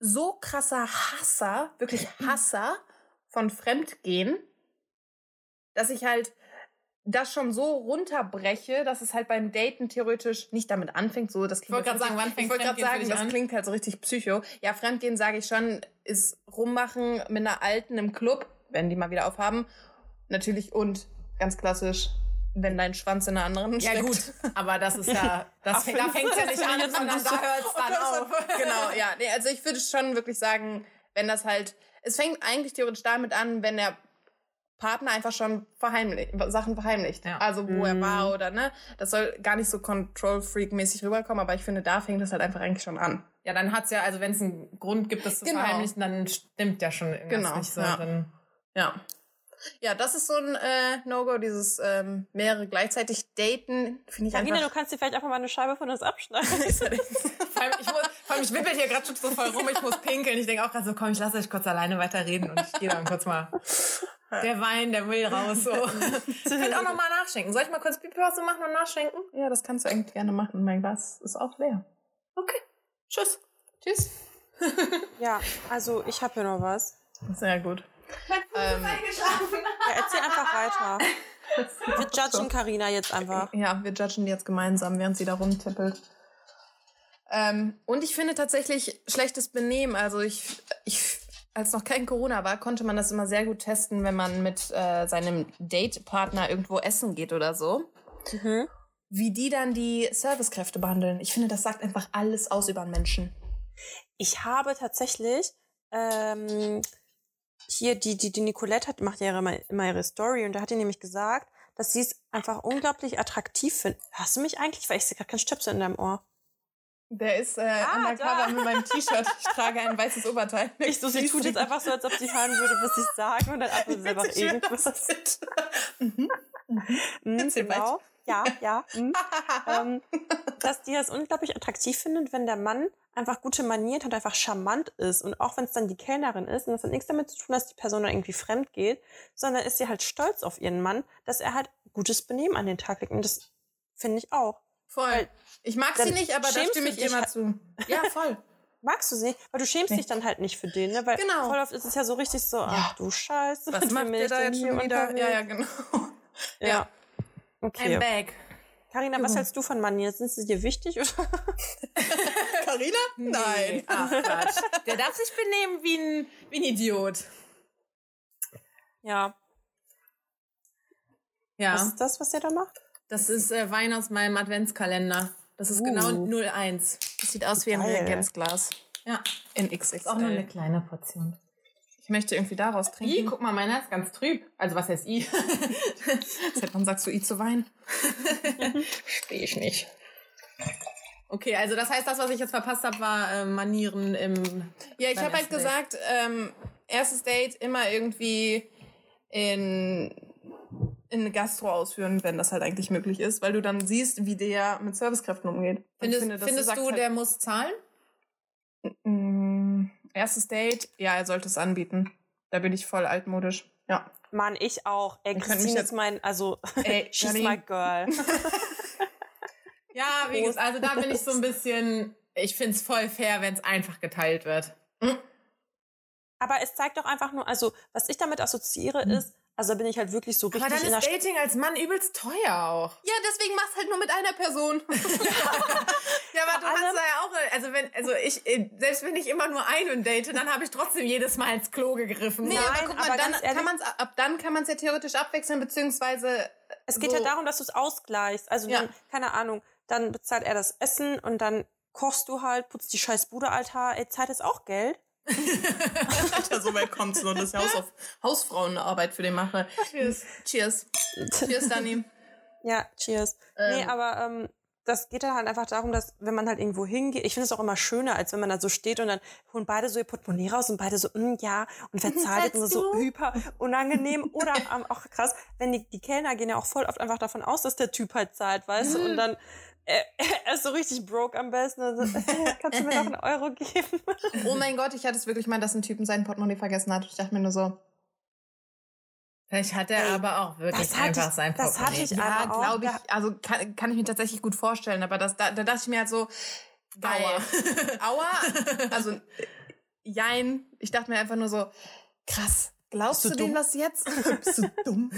so krasser Hasser, wirklich <clears throat> Hasser von Fremdgehen, dass ich halt das schon so runterbreche, dass es halt beim Daten theoretisch nicht damit anfängt. So, das klingt wollte jetzt grad sagen, wann fängt ich wollte gerade sagen, das an? klingt halt so richtig psycho. Ja, Fremdgehen sage ich schon, ist rummachen mit einer Alten im Club, wenn die mal wieder aufhaben. Natürlich und ganz klassisch, wenn dein Schwanz in einer anderen Ja steckt. gut, aber das ist <laughs> ja, das, fängt- da fängt ja nicht ich an, sondern da hört es dann auf. genau, ja. Nee, also ich würde schon wirklich sagen, wenn das halt, es fängt eigentlich theoretisch damit an, wenn der Partner einfach schon verheimlicht, Sachen verheimlicht. Ja. Also wo er Mhm. war oder ne. Das soll gar nicht so Control-Freak-mäßig rüberkommen, aber ich finde, da fängt es halt einfach eigentlich schon an. Ja, dann hat's ja, also wenn es einen Grund gibt, das zu Genau. verheimlichen, dann stimmt ja schon irgendwas Genau, nicht so. ja. Dann, Ja. Ja, das ist so ein äh, No-Go, dieses ähm, mehrere gleichzeitig daten, finde ich Carina, du einfach. kannst dir vielleicht einfach mal eine Scheibe von uns abschneiden. <laughs> <laughs> vor, allem, ich muss, vor allem, ich wippel hier gerade schon so voll rum, ich muss pinkeln. Ich denke auch gerade so, komm, ich lasse euch kurz alleine weiterreden und ich gehe dann kurz mal. <laughs> Der Wein, der will raus. So. <laughs> Ich könnte auch noch mal nachschenken. Soll ich mal kurz Pipi-Pause machen und nachschenken? Ja, das kannst du eigentlich gerne machen. Mein Glas ist auch leer. Okay. Tschüss. Tschüss. <laughs> ja, also ich habe hier noch was. Sehr gut. Ähm, Ja, erzähl einfach weiter. Wir judgen Carina jetzt einfach. Ja, wir judgen die jetzt gemeinsam, während sie da rumtippelt. Ähm, und ich finde tatsächlich schlechtes Benehmen. Also ich, ich, als noch kein Corona war, konnte man das immer sehr gut testen, wenn man mit äh, seinem Datepartner irgendwo essen geht oder so. Mhm. Wie die dann die Servicekräfte behandeln. Ich finde, das sagt einfach alles aus über einen Menschen. Ich habe tatsächlich ähm, hier die, die, die Nicolette hat, macht ja immer, immer ihre Story und da hat die nämlich gesagt, dass sie es einfach unglaublich attraktiv findet. Hast du mich eigentlich? Weil ich sehe gerade kein Stöpsel in deinem Ohr. Der ist äh, Ah, undercover da. mit meinem T-Shirt. Ich <laughs> trage ein weißes Oberteil. Ich so, sie tut jetzt einfach so, als ob sie hören würde, was ich sage und dann <laughs> antwortet sie einfach das irgendwas. Mhm. Mhm, Erzähl genau. Ja, ja. Mhm. <laughs> ähm, dass die es unglaublich attraktiv findet, wenn der Mann einfach gute Manieren hat, einfach charmant ist. Und auch wenn es dann die Kellnerin ist, und das hat nichts damit zu tun, dass die Person dann irgendwie fremd geht, sondern ist sie halt stolz auf ihren Mann, dass er halt gutes Benehmen an den Tag legt. Und das finde ich auch. Voll. Weil Ich mag sie nicht, aber da schämst stimme ich dich immer halt- zu. <laughs> Ja, voll. Magst du sie nicht? Weil du schämst Nee. dich dann halt nicht für den, ne? Weil Genau. voll oft ist es ja so richtig so, ach du Scheiße, Was <laughs> macht der ich da jetzt schon wieder? Ja, ja, genau. Ja. Ja. Okay. I'm back. Carina, was Juhu. hältst du von Manieren? Sind sie dir wichtig oder? <laughs> Carina? Nee. Ach, Quatsch. Der darf sich benehmen wie ein, wie ein Idiot. Ja. Ja. Was ist das, was ihr da macht? Das ist äh, Wein aus meinem Adventskalender. Das ist Uh. genau 01. Das sieht aus wie ein. Reagenzglas. Ja. In XXL. Ist auch nur eine kleine Portion. ich möchte irgendwie daraus I, trinken. guck mal, meiner ist ganz trüb. Also was heißt I? <laughs> Seit wann sagst du I zu Wein? <laughs> Stehe ich nicht. okay, also das heißt, das, was ich jetzt verpasst habe, war äh, Manieren im. Ja, ich habe halt Date. gesagt, ähm, erstes Date immer irgendwie in, in eine Gastro ausführen, wenn das halt eigentlich möglich ist, weil du dann siehst, wie der mit Servicekräften umgeht. Ich Findest, finde, findest du, halt- der muss zahlen? Mm, Erstes Date, ja, er sollte es anbieten. Da bin ich voll altmodisch. Ja. Mann, ich auch. Ey, Christine jetzt- ist mein, also, Ey, <laughs> she's my girl. <laughs> Ja, wie gesagt, also da bin ich so ein bisschen, ich find's voll fair, wenn es einfach geteilt wird. Aber es zeigt doch einfach nur, also, was ich damit assoziiere ist, also da bin ich halt wirklich so Aber richtig dann in der ist Dating als Mann übelst teuer auch. Ja, deswegen mach's halt nur mit einer Person. <laughs> <laughs> Ja, aber du allem- hast da ja auch, also wenn, also ich, äh, selbst wenn ich immer nur einen date, dann habe ich trotzdem jedes Mal ins Klo gegriffen. Nee, Nein, aber guck mal, aber dann ehrlich- kann man's, ab dann kann man es ja theoretisch abwechseln, beziehungsweise Es geht so. ja darum, dass du es ausgleichst. Also Ja. dann, keine Ahnung, dann bezahlt er das Essen und dann kochst du halt, putzt die scheiß Bude, Alter. Ey, Zeit ist auch Geld. <laughs> Alter, so weit kommt's nur, dass ich Haus auf Hausfrauenarbeit für den mache. Cheers. Cheers. Cheers, Dani. Ja, cheers. nee, Ähm. aber ähm, das geht dann halt einfach darum, dass wenn man halt irgendwo hingeht, ich finde es auch immer schöner, als wenn man da so steht und dann holen beide so ihr Portemonnaie raus und beide so, mm, ja, und wer <laughs> zahlt jetzt und so, so hyper unangenehm. Oder ähm, auch krass, wenn die, die Kellner gehen ja auch voll oft einfach davon aus, dass der Typ halt zahlt, weißt du, und <laughs> dann <laughs> er ist so richtig broke am besten. Also, <laughs> kannst du mir noch einen Euro geben? <laughs> Oh mein Gott, ich hatte es wirklich mal, dass ein Typen sein Portemonnaie vergessen hat. Ich dachte mir nur so, Vielleicht hat er aber auch wirklich hatte einfach ich- sein das hatte Portemonnaie. ich ja, glaube ich, also kann, kann ich mir tatsächlich gut vorstellen, aber das, da, da dachte ich mir halt so, geil. Aua. Also, jein. Ich dachte mir einfach nur so, krass. Glaubst Bist du du dem das jetzt? Bist du dumm?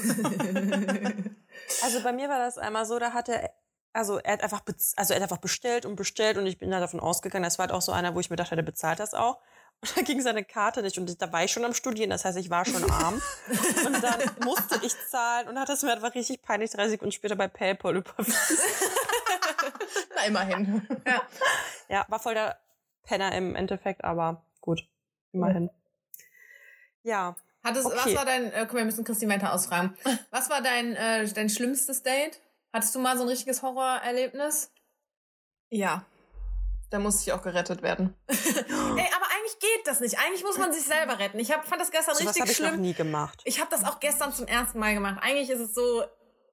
Also bei mir war das einmal so, da hat er, also er hat einfach, also er hat einfach bestellt und bestellt und ich bin da davon ausgegangen, das war halt auch so einer, wo ich mir dachte, der bezahlt das auch. <laughs> Und da ging seine Karte nicht und da war ich schon am Studieren, das heißt, ich war schon arm. <laughs> und dann musste ich zahlen und hat es mir einfach richtig peinlich drei Sekunden später bei PayPal überwiesen. <laughs> Na, immerhin. Ja. Ja, war voll der Penner im Endeffekt, aber gut, immerhin. Ja, Hattest, Was Okay. war dein, äh, komm, wir müssen Christine weiter ausfragen. Was war dein, äh, dein schlimmstes Date? Hattest du mal so ein richtiges Horrorerlebnis? Ja. Da musste ich auch gerettet werden. <laughs> Ey, aber eigentlich geht das nicht. Eigentlich muss man sich selber retten. Ich hab, fand das gestern sowas richtig habe ich noch schlimm. nie gemacht. Ich habe das auch gestern zum ersten Mal gemacht. Eigentlich ist es so,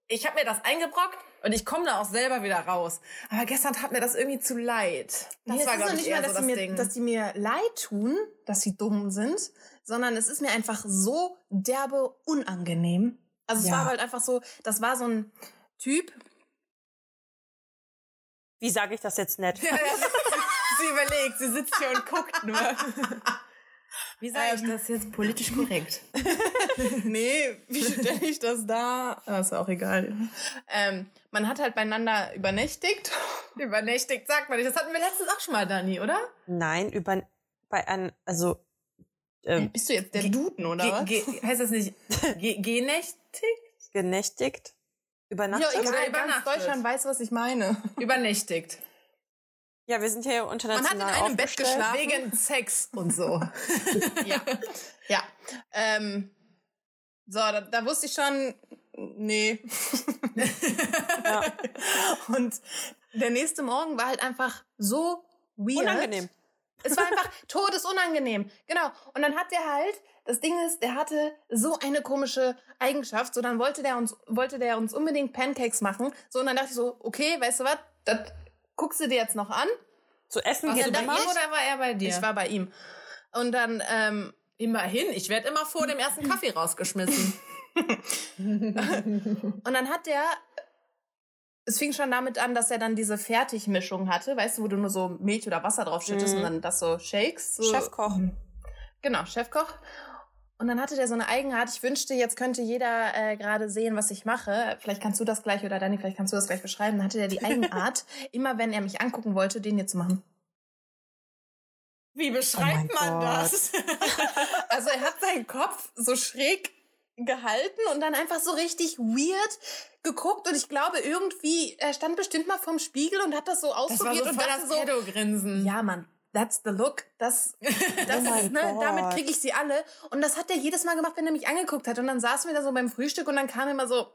ich habe mir das eingebrockt und ich komme da auch selber wieder raus. Aber gestern tat mir das irgendwie zu leid. Das Nee, war, ich, nicht eher mal, so dass, das sie mir, Ding. dass die mir leid tun, dass sie dumm sind, sondern es ist mir einfach so derbe unangenehm. Also es Ja. war halt einfach so, das war so ein Typ. Wie sage ich das jetzt nett? Ja, <laughs> ja, sie überlegt, sie sitzt hier und guckt nur. Wie sage ich Ähm. das jetzt politisch korrekt? <laughs> nee, wie stelle ich das da? Das ist auch egal. Ähm, man hat halt beieinander übernächtigt. <laughs> Übernächtigt sagt man nicht. Das hatten wir letztens auch schon mal, Dani, oder? Nein, über, bei einem, also, ähm, Bist du jetzt der Duden, oder Ge was? ge heißt das nicht ge genächtigt? genächtigt, übernachtet. Oder egal, ganz übernachtet. Deutschland weiß, was ich meine. <laughs> Übernächtigt. Ja, wir sind hier Man hat international in einem Bett aufgestellt. geschlafen. Wegen Sex und so. <laughs> ja. Ja. Ähm, so, da, da wusste ich schon, nee. Ja. <laughs> Und der nächste Morgen war halt einfach so weird. Unangenehm. Es war einfach todesunangenehm. Genau. Und dann hat der halt, das Ding ist, der hatte so eine komische Eigenschaft. So, dann wollte der uns, wollte der uns unbedingt Pancakes machen. So, und dann dachte ich so, okay, weißt du was, das guckst du dir jetzt noch an. Zu essen Warst geht du bei oder war er bei dir? Ich war bei ihm. Und dann, ähm, immerhin. Ich werde immer vor dem ersten Kaffee rausgeschmissen. <laughs> <laughs> Und dann hat der, es fing schon damit an, dass er dann diese Fertigmischung hatte, weißt du, wo du nur so Milch oder Wasser drauf schüttest Mhm. und dann das so shakes. So. Chefkoch. Genau, Chefkoch. Und dann hatte der so eine Eigenart. Ich wünschte, jetzt könnte jeder äh, gerade sehen, was ich mache. Vielleicht kannst du das gleich oder Dani, vielleicht kannst du das gleich beschreiben. Dann hatte der die <laughs> Eigenart, immer wenn er mich angucken wollte, den hier zu machen. Wie Oh beschreibt mein man Gott. das? <laughs> Also er hat seinen Kopf so schräg gehalten und dann einfach so richtig weird geguckt und ich glaube irgendwie, er stand bestimmt mal vorm Spiegel und hat das so Das war ausprobiert so und voll das so, Pedo-Grinsen. ja Mann, that's the look, das, <laughs> das Oh ist, ne, damit kriege ich sie alle und das hat er jedes Mal gemacht, wenn er mich angeguckt hat und dann saßen wir da so beim Frühstück und dann kam immer so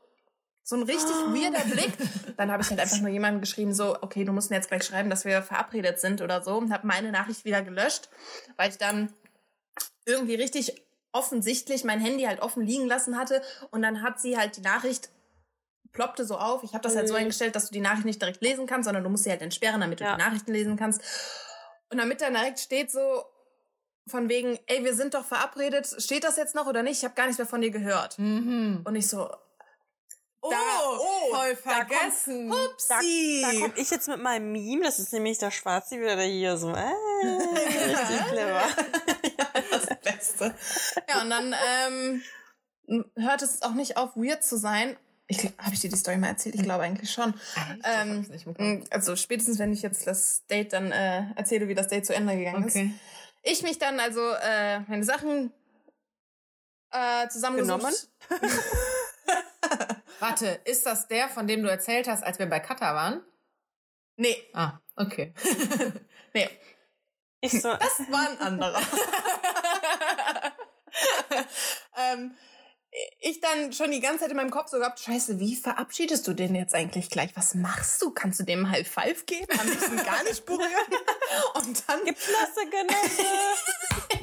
so ein richtig weirder Blick. Dann habe ich halt einfach nur jemandem geschrieben, so, okay, du musst mir jetzt gleich schreiben, dass wir verabredet sind oder so. Und habe meine Nachricht wieder gelöscht, weil ich dann irgendwie richtig offensichtlich mein Handy halt offen liegen lassen hatte. Und dann hat sie halt die Nachricht ploppte so auf. Ich habe das halt so eingestellt, dass du die Nachricht nicht direkt lesen kannst, sondern du musst sie halt entsperren, damit du Ja. die Nachrichten lesen kannst. Und damit dann direkt steht so, von wegen, ey, wir sind doch verabredet, steht das jetzt noch oder nicht? Ich habe gar nichts mehr von dir gehört. Mhm. Und ich so, Oh, Da- oh, voll da kommt- vergessen. Da, da komme ich jetzt mit meinem Meme, das ist nämlich der Schwarze wieder, der hier so, äh, richtig <laughs> clever. das Beste. Ja, und dann ähm, hört es auch nicht auf, weird zu sein. Ich habe ich dir die Story mal erzählt? Ich glaube eigentlich schon. Ähm, hab's nicht mitbekommen. also spätestens, wenn ich jetzt das Date dann äh, erzähle, wie das Date zu Ende gegangen ist. Okay. Ich mich dann also äh, meine Sachen äh, zusammengesucht. Genommen? <laughs> Warte, ist das der, von dem du erzählt hast, als wir bei Kata waren? Nee, Ah, okay. <laughs> nee. Ich so, Das war ein anderer. <laughs> ähm, ich dann schon die ganze Zeit in meinem Kopf so gehabt, scheiße, wie verabschiedest du den jetzt eigentlich gleich? Was machst du? Kannst du dem High Five geben? Am liebsten gar nicht berühren? <laughs> Und dann Flosse Genosse.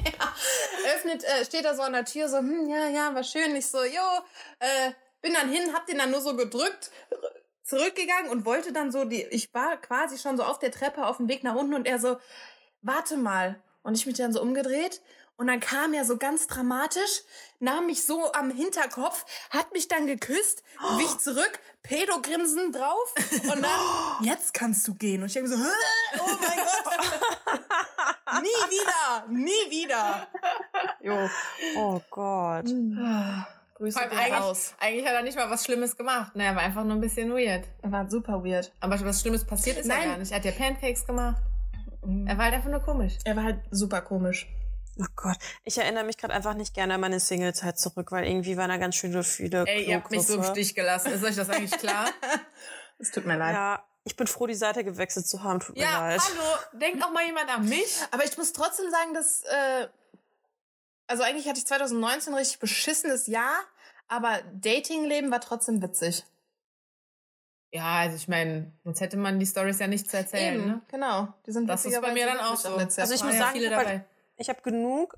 <laughs> öffnet, äh, steht er so an der Tür so, hm, ja, ja, war schön. Ich so, jo, äh, bin dann hin, hab den dann nur so gedrückt, zurückgegangen und wollte dann so, die, ich war quasi schon so auf der Treppe auf dem Weg nach unten und er so, warte mal. Und ich mich dann so umgedreht und dann kam er so ganz dramatisch, nahm mich so am Hinterkopf, hat mich dann geküsst, wich zurück, Pedogrinsen drauf <gasps> und dann, jetzt kannst du gehen. Und ich denke so, "Hä? oh mein Gott. <laughs> nie wieder, nie wieder. Jo. Oh Gott. Grüße Vor allem eigentlich, raus. eigentlich hat er nicht mal was Schlimmes gemacht. Ne, er war einfach nur ein bisschen weird. Er war super weird. Aber was Schlimmes passiert ist ja Nein. gar nicht. Er hat ja Pancakes gemacht. Er war halt einfach nur komisch. Er war halt super komisch. Oh Gott. Ich erinnere mich gerade einfach nicht gerne an meine Singlezeit zurück, weil irgendwie waren da ganz schön viele Ey, ihr habt mich so im. Stich gelassen. Ist euch das eigentlich klar? <laughs> Es tut mir leid. Ja, ich bin froh, die Seite gewechselt zu haben. Tut mir ja, leid. hallo. Denkt auch mal jemand an mich? Aber ich muss trotzdem sagen, dass, äh, also eigentlich hatte ich 2019 ein richtig beschissenes Jahr, aber Datingleben war trotzdem witzig. Ja, also ich meine, sonst hätte man die Stories ja nicht zu erzählen. Eben, Ne? genau. Die sind Das ist bei mir dann auch so. letztes Jahr Also ich muss sagen, viele ich hab dabei. Ich habe genug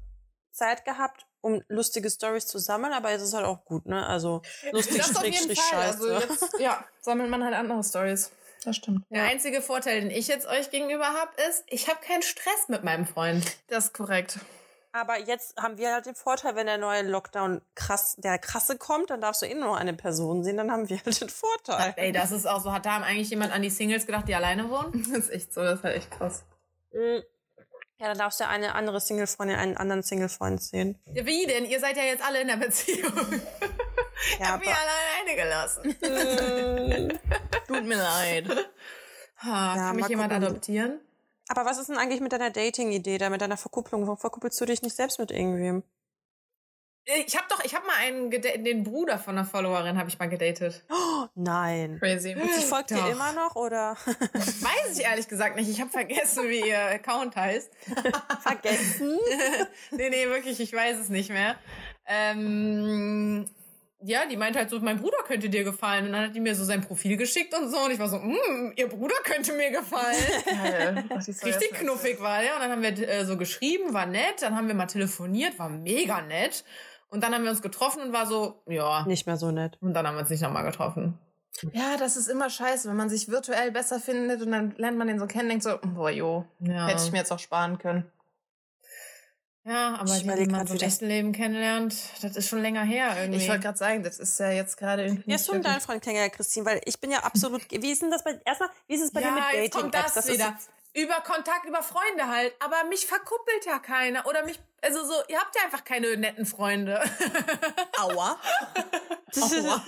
Zeit gehabt, um lustige Stories zu sammeln, aber es ist halt auch gut, ne? Also <laughs> lustig, das Fall. scheiße. Also jetzt, <laughs> ja, sammelt man halt andere Stories. Das stimmt. Der einzige Vorteil, den ich jetzt euch gegenüber habe, ist, ich habe keinen Stress mit meinem Freund. Das ist korrekt. Aber jetzt haben wir halt den Vorteil, wenn der neue Lockdown krass, der krasse kommt, dann darfst du eh nur noch eine Person sehen, dann haben wir halt den Vorteil. Ey, das ist auch so. Hat da eigentlich jemand an die Singles gedacht, die alleine wohnen? <laughs> Das ist echt so, das ist halt echt krass. Mhm. Ja, dann darfst du eine andere Single-Freundin, einen anderen Single-Freund sehen. Ja, wie denn? Ihr seid ja jetzt alle in der Beziehung. <laughs> Ich Ja, hab mich alleine gelassen. <laughs> Äh, Tut mir leid. Ha, Ja, kann mich jemand gucken. adoptieren? aber was ist denn eigentlich mit deiner Dating-Idee, da mit deiner Verkupplung? Warum verkuppelst du dich nicht selbst mit irgendwem? Ich habe doch, ich habe mal einen, den Bruder von einer Followerin habe ich mal gedatet. Oh, nein. Crazy. Ich folgt dir immer noch oder <laughs> Weiß ich ehrlich gesagt nicht. Ich habe vergessen, wie ihr Account heißt. <laughs> vergessen? <laughs> nee, nee, wirklich, ich weiß es nicht mehr. Ähm, ja, die meinte halt so, mein Bruder könnte dir gefallen. Und dann hat die mir so sein Profil geschickt und so. Und ich war so, mm, ihr Bruder könnte mir gefallen. Ach, Richtig knuffig war der. Und dann haben wir äh, so geschrieben, war nett. Dann haben wir mal telefoniert, war mega nett. Und dann haben wir uns getroffen und war so, ja. Nicht mehr so nett. Und dann haben wir uns nicht nochmal getroffen. Ja, das ist immer scheiße, wenn man sich virtuell besser findet und dann lernt man den so kennen, denkt so, boah, jo, Ja, hätte ich mir jetzt auch sparen können. ja aber Ich die, wie man so im das- echten Leben kennenlernt, das ist schon länger her irgendwie. Ich wollte gerade sagen, das ist ja jetzt gerade irgendwie. Du denn deinen Freund kennengelernt, Christine? Weil ich bin ja absolut. Wie ist denn das bei. Erstmal, wie ist es bei dir mit jetzt kommt Dating-Apps? das, ist- wieder. Über Kontakt, über Freunde halt. Aber mich verkuppelt ja keiner. Oder mich, also so, ihr habt ja einfach keine netten Freunde. Aua. <laughs> Aua.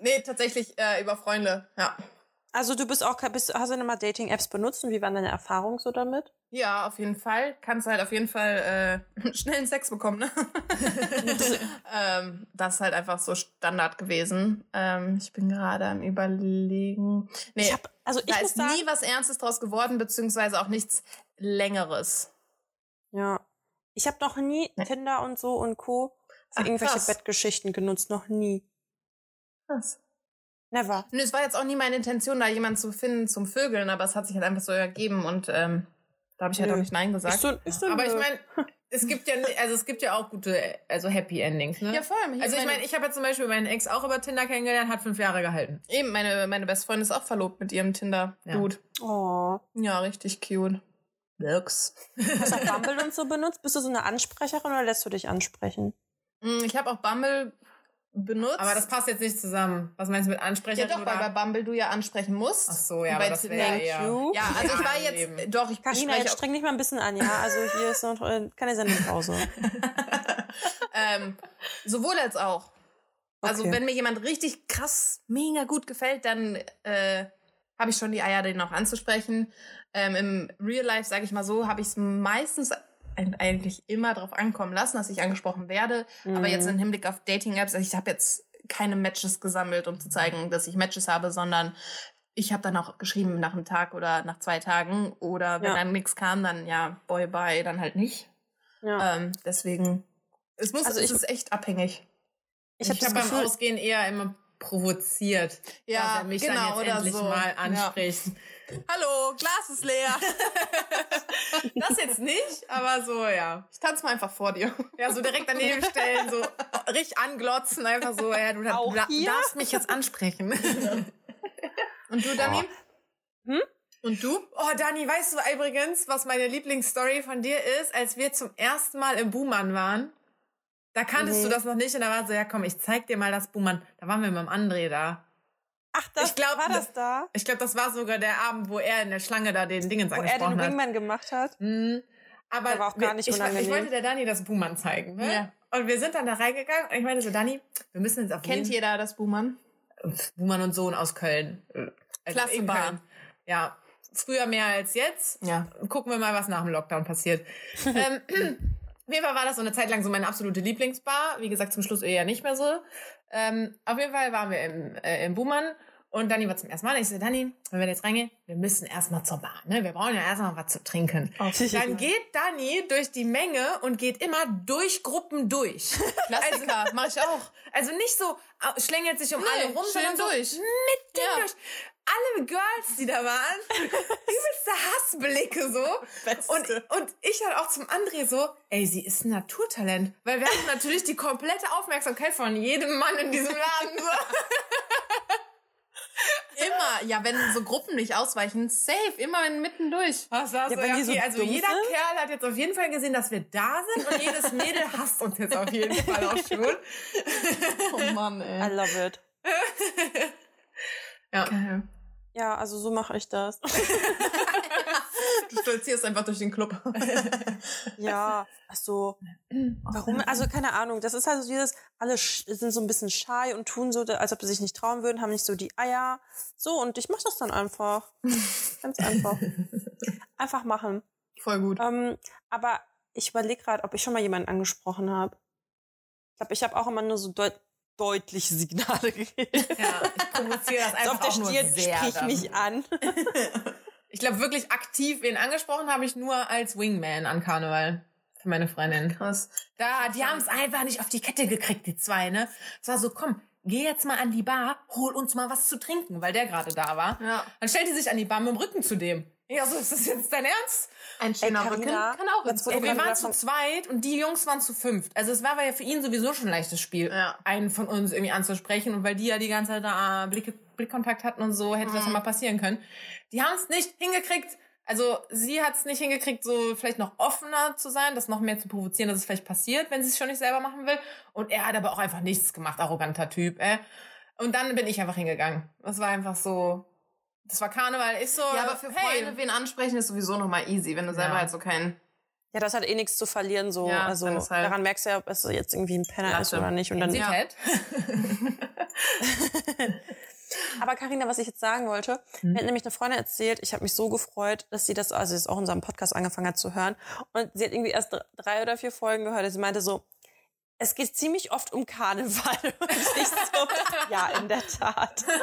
nee, tatsächlich äh, über Freunde, ja. Also du bist auch, bist, hast du mal Dating-Apps benutzt und wie waren deine Erfahrungen so damit? Ja, auf jeden Fall. Kannst halt auf jeden Fall äh, <laughs> schnellen Sex bekommen, ne? <laughs> ähm, das ist halt einfach so Standard gewesen. Ähm, ich bin gerade am überlegen. Nee, Ich hab, also ich da ist sagen, nie was Ernstes draus geworden, beziehungsweise auch nichts Längeres. ja, ich habe noch nie Nee. Tinder und so und Co. für Ach, irgendwelche krass. Bettgeschichten genutzt, noch nie. Krass. Never. Nö, es war jetzt auch nie meine Intention, da jemanden zu finden zum Vögeln, aber es hat sich halt einfach so ergeben und ähm, da habe ich halt Nö. auch nicht Nein gesagt. so, ich so, Aber ich meine, es <laughs> gibt ja, also es gibt ja auch gute, also Happy Endings, ne? ja, voll. Also ich meine- ich habe ja zum Beispiel meinen Ex auch über Tinder kennengelernt, hat fünf Jahre gehalten. Eben, meine, meine Bestfreundin ist auch verlobt mit ihrem Tinder-Dude. oh. Ja. richtig cute. Nix. Hast du auch <laughs> Bumble und so benutzt? Bist du so eine Ansprecherin oder lässt du dich ansprechen? Mm, Ich habe auch Bumble benutzt. Aber das passt jetzt nicht zusammen. Was meinst du mit ja Ansprecherin? doch, weil bei? Bumble du ja ansprechen musst. Ach so, ja, aber das wäre you. Ja, also ich war Ja, jetzt, doch, ich Carina, spreche jetzt streng dich mal ein bisschen an, ja? Also hier ist noch äh, keine Sendepause. <laughs> ähm, sowohl als auch. Also Okay. wenn mir jemand richtig krass, mega gut gefällt, dann äh, habe ich schon die Eier, den auch anzusprechen. Ähm, Im Real Life, sage ich mal so, habe ich es meistens eigentlich immer darauf ankommen lassen, dass ich angesprochen werde. Aber Mhm. jetzt im Hinblick auf Dating-Apps, also ich habe jetzt keine Matches gesammelt, um zu zeigen, dass ich Matches habe, sondern ich habe dann auch geschrieben nach einem Tag oder nach zwei Tagen. Oder wenn Ja. dann nichts kam, dann ja, boy, bye, dann halt nicht. Ja. Ähm, deswegen, es muss, Also es ich- ist echt abhängig. Ich habe habe beim Ausgehen eher immer provoziert, Ja, dass er mich genau, dann jetzt endlich so. mal Ja. Hallo, Glas ist leer. <laughs> Das jetzt nicht, aber so, ja. Ich tanze mal einfach vor dir. Ja, so direkt daneben stellen, so richtig anglotzen, einfach so, ja, du, du, darfst mich jetzt ansprechen. <laughs> Und du, Dani? Hm? Und du? Oh, Dani, weißt du übrigens, was meine Lieblingsstory von dir ist, als wir zum ersten Mal im Buhmann waren? Da kanntest Nee. du das noch nicht und da war so, ja komm, ich zeig dir mal das Buhmann. Da waren wir mit dem André da. Ach, das ich glaub, war das da, Ich glaube, das war sogar der Abend, wo er in der Schlange da den Dingens wo er den angesprochen hat. Wingman gemacht hat. Mhm. Aber Der war auch gar nicht ich, unangenehm. ich wollte der Dani das Buhmann zeigen. Ne? Ja. Und wir sind dann da reingegangen und ich meinte so, Dani, wir müssen jetzt auf Kennt jeden jeder das Buhmann? Buhmann und Sohn aus Köln. Also Klasse in Bar. Köln. Ja, früher mehr als jetzt. Ja. Gucken wir mal, was nach dem Lockdown passiert. <laughs> ähm, <clears throat> auf jeden Fall war das so eine Zeit lang so meine absolute Lieblingsbar. Wie gesagt, zum Schluss eher nicht mehr so. Ähm, auf jeden Fall waren wir im, äh, im Buhmann und Dani war zum ersten Mal. Ich so, Dani, wenn wir jetzt reingehen, wir müssen erstmal zur Bar. Ne? Wir brauchen ja erstmal was zu trinken. Dann geht Dani durch die Menge und geht immer durch Gruppen durch. <laughs> Klassiker, mach ich auch. Also nicht so schlängelt sich um Nee, alle rum, sondern so durch. mitten Ja. durch. Alle Girls, die da waren, <laughs> übelste Hassblicke so. Und, und ich dann auch zum André so, ey, sie ist ein Naturtalent. Weil wir hatten natürlich die komplette Aufmerksamkeit von jedem Mann in diesem Laden. So. <laughs> Immer. Ja, wenn so Gruppen nicht ausweichen, safe, immer mitten durch. Was war so, Ja, die so okay, also dumm jeder sind? Kerl hat jetzt auf jeden Fall gesehen, dass wir da sind und jedes Mädel hasst uns jetzt auf jeden Fall auch schon. Oh Mann, I ey. love it. <laughs> Ja. Geil. Ja, also so mache ich das. <laughs> Du stolzierst einfach durch den Club. <laughs> Ja, <clears throat> also warum? Also keine Ahnung. Das ist halt so dieses, alle sind so ein bisschen shy und tun so, als ob sie sich nicht trauen würden, haben nicht so die Eier. So und ich mach das dann einfach. Ganz einfach. <laughs> Einfach machen. Voll gut. Ähm, aber ich überlege gerade, ob ich schon mal jemanden angesprochen habe. Ich glaube, ich habe auch immer nur so deutliche Signale gegeben. Ja, ich provoziere das <laughs> einfach auf der auch nur Stirn sehr. sprich dann. mich an. <laughs> Ich glaube, wirklich aktiv wen angesprochen habe ich nur als Wingman an Karneval. Für meine Freundin. Krass. Da, die haben es einfach nicht auf die Kette gekriegt, die zwei, ne? Es war so, komm, geh jetzt mal an die Bar, hol uns mal was zu trinken, weil der gerade da war. Ja. Dann stellt die sich an die Bar mit dem Rücken zu dem. Ja, so ist das jetzt dein Ernst? Ein schöner Ey, Rücken Carina, kann auch ins Ey, wir waren zu zweit und die Jungs waren zu fünft. Also es war ja für ihn sowieso schon ein leichtes Spiel, Ja. einen von uns irgendwie anzusprechen. Und weil die ja die ganze Zeit da äh, Blicke, Blickkontakt hatten und so, hätte das ja mal passieren können. Die haben es nicht hingekriegt. Also sie hat es nicht hingekriegt, so vielleicht noch offener zu sein, das noch mehr zu provozieren, dass es vielleicht passiert, wenn sie es schon nicht selber machen will. Und er hat aber auch einfach nichts gemacht, arroganter Typ. Äh. Und dann bin ich einfach hingegangen. Das war einfach so, das war Karneval. Ich so, Ja, aber für Freunde, hey, wen ansprechen, ist sowieso nochmal easy, wenn du selber Ja. halt so kein. Ja, das hat eh nichts zu verlieren, so. Ja, also ist halt- daran merkst du ja, ob es jetzt irgendwie ein Penner ist Latte. oder nicht. Und dann, Ja. <laughs> Aber Karina, was ich jetzt sagen wollte, Hm? mir hat nämlich eine Freundin erzählt, ich habe mich so gefreut, dass sie das, also sie ist auch in unserem Podcast angefangen hat zu hören. Und sie hat irgendwie erst dr- drei oder vier Folgen gehört. Und sie meinte so, es geht ziemlich oft um Karneval. <laughs> Und ich so, ja, in der Tat. <laughs>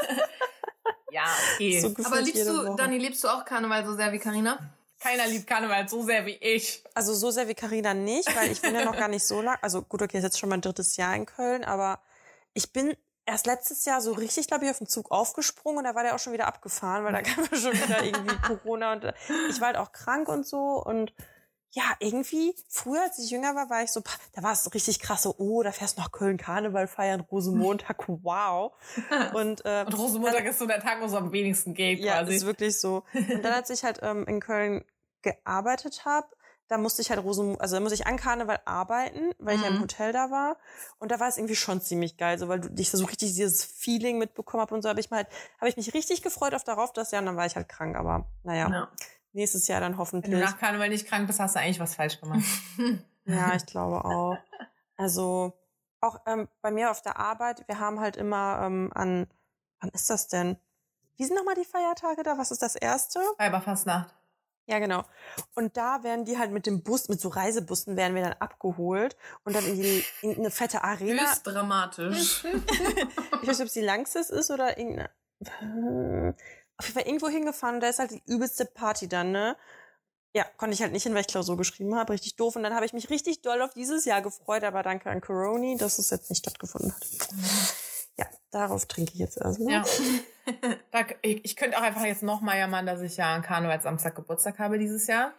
Ja, okay. So Aber liebst du, Woche. Dani, liebst du auch Karneval so sehr wie Karina? Keiner liebt Karneval so sehr wie ich. Also so sehr wie Karina nicht, weil ich bin ja noch gar nicht so lang. Also gut, okay, ist jetzt schon mein drittes Jahr in Köln, aber ich bin erst letztes Jahr so richtig, glaube ich, auf den Zug aufgesprungen und da war der auch schon wieder abgefahren, weil da kam <laughs> schon wieder irgendwie Corona und ich war halt auch krank und so und ja, irgendwie, früher, als ich jünger war, war ich so, da war es so richtig krass, so, oh, da fährst du nach Köln Karneval feiern, Rosenmontag, <laughs> wow. Und, äh, Und Rosenmontag ist so der Tag, wo es am wenigsten geht, ja, quasi. ist wirklich so. Und dann, als ich halt ähm, in Köln gearbeitet habe, da musste ich halt Rosen, also da musste ich an Karneval arbeiten, weil ich ja im Mhm. Hotel da war. Und da war es irgendwie schon ziemlich geil, so weil du, ich so richtig dieses Feeling mitbekommen habe und so habe ich mal halt, habe ich mich richtig gefreut auf darauf, das Jahr und dann war ich halt krank. Aber naja, Ja. Nächstes Jahr dann Wenn hoffentlich. du nach Karneval nicht krank bist, hast du eigentlich was falsch gemacht. <laughs> Ja, ich glaube auch. Also auch ähm, bei mir auf der Arbeit, wir haben halt immer ähm, an, wann ist das denn? Wie sind nochmal die Feiertage da? Was ist das erste? Weiberfastnacht. Ja, genau. Und da werden die halt mit dem Bus, mit so Reisebussen werden wir dann abgeholt und dann in, die, in eine fette Arena. Höchst dramatisch. <laughs> Ich weiß nicht, ob es die Langsys ist oder irgendeine. Auf jeden Fall irgendwo hingefahren da ist halt die übelste Party dann, ne? Ja, konnte ich halt nicht hin, weil ich Klausur geschrieben habe. Richtig doof. Und dann habe ich mich richtig doll auf dieses Jahr gefreut, aber danke an Coroni, dass es jetzt nicht stattgefunden hat. Ja, darauf trinke ich jetzt erstmal. Ja. <laughs> ich, könnte auch einfach jetzt noch mal jammern, dass ich ja an Karnevalsamstag Geburtstag habe dieses Jahr.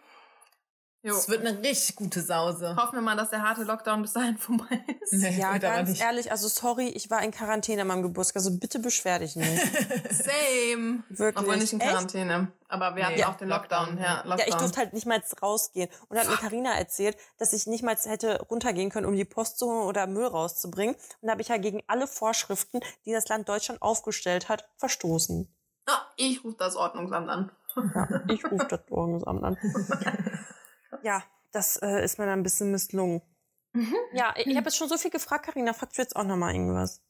Es wird eine richtig gute Sause. Hoffen wir mal, dass der harte Lockdown bis dahin <laughs> vorbei ist. Nee, Ja, ganz nicht. ehrlich, also sorry, ich war in Quarantäne an meinem Geburtstag, also bitte beschwer dich nicht. <laughs> Same. Wirklich. Obwohl nicht in Echt? Quarantäne. Aber wir hatten Nee, auch den Lockdown. Ja, Lockdown. Ja, ich durfte halt nicht mal rausgehen. Und dann hat mir Carina erzählt, dass ich nicht mal hätte runtergehen können, um die Post zu holen oder Müll rauszubringen. Und da habe ich ja gegen alle Vorschriften, die das Land Deutschland aufgestellt hat, verstoßen. Ah, ich rufe das Ordnungsamt an. Ja, ich rufe das Ordnungsamt an. <laughs> Ja, das äh, ist mir dann ein bisschen misslungen. Ja, ich, ich habe jetzt schon so viel gefragt, Carina. Fragst du jetzt auch noch mal irgendwas?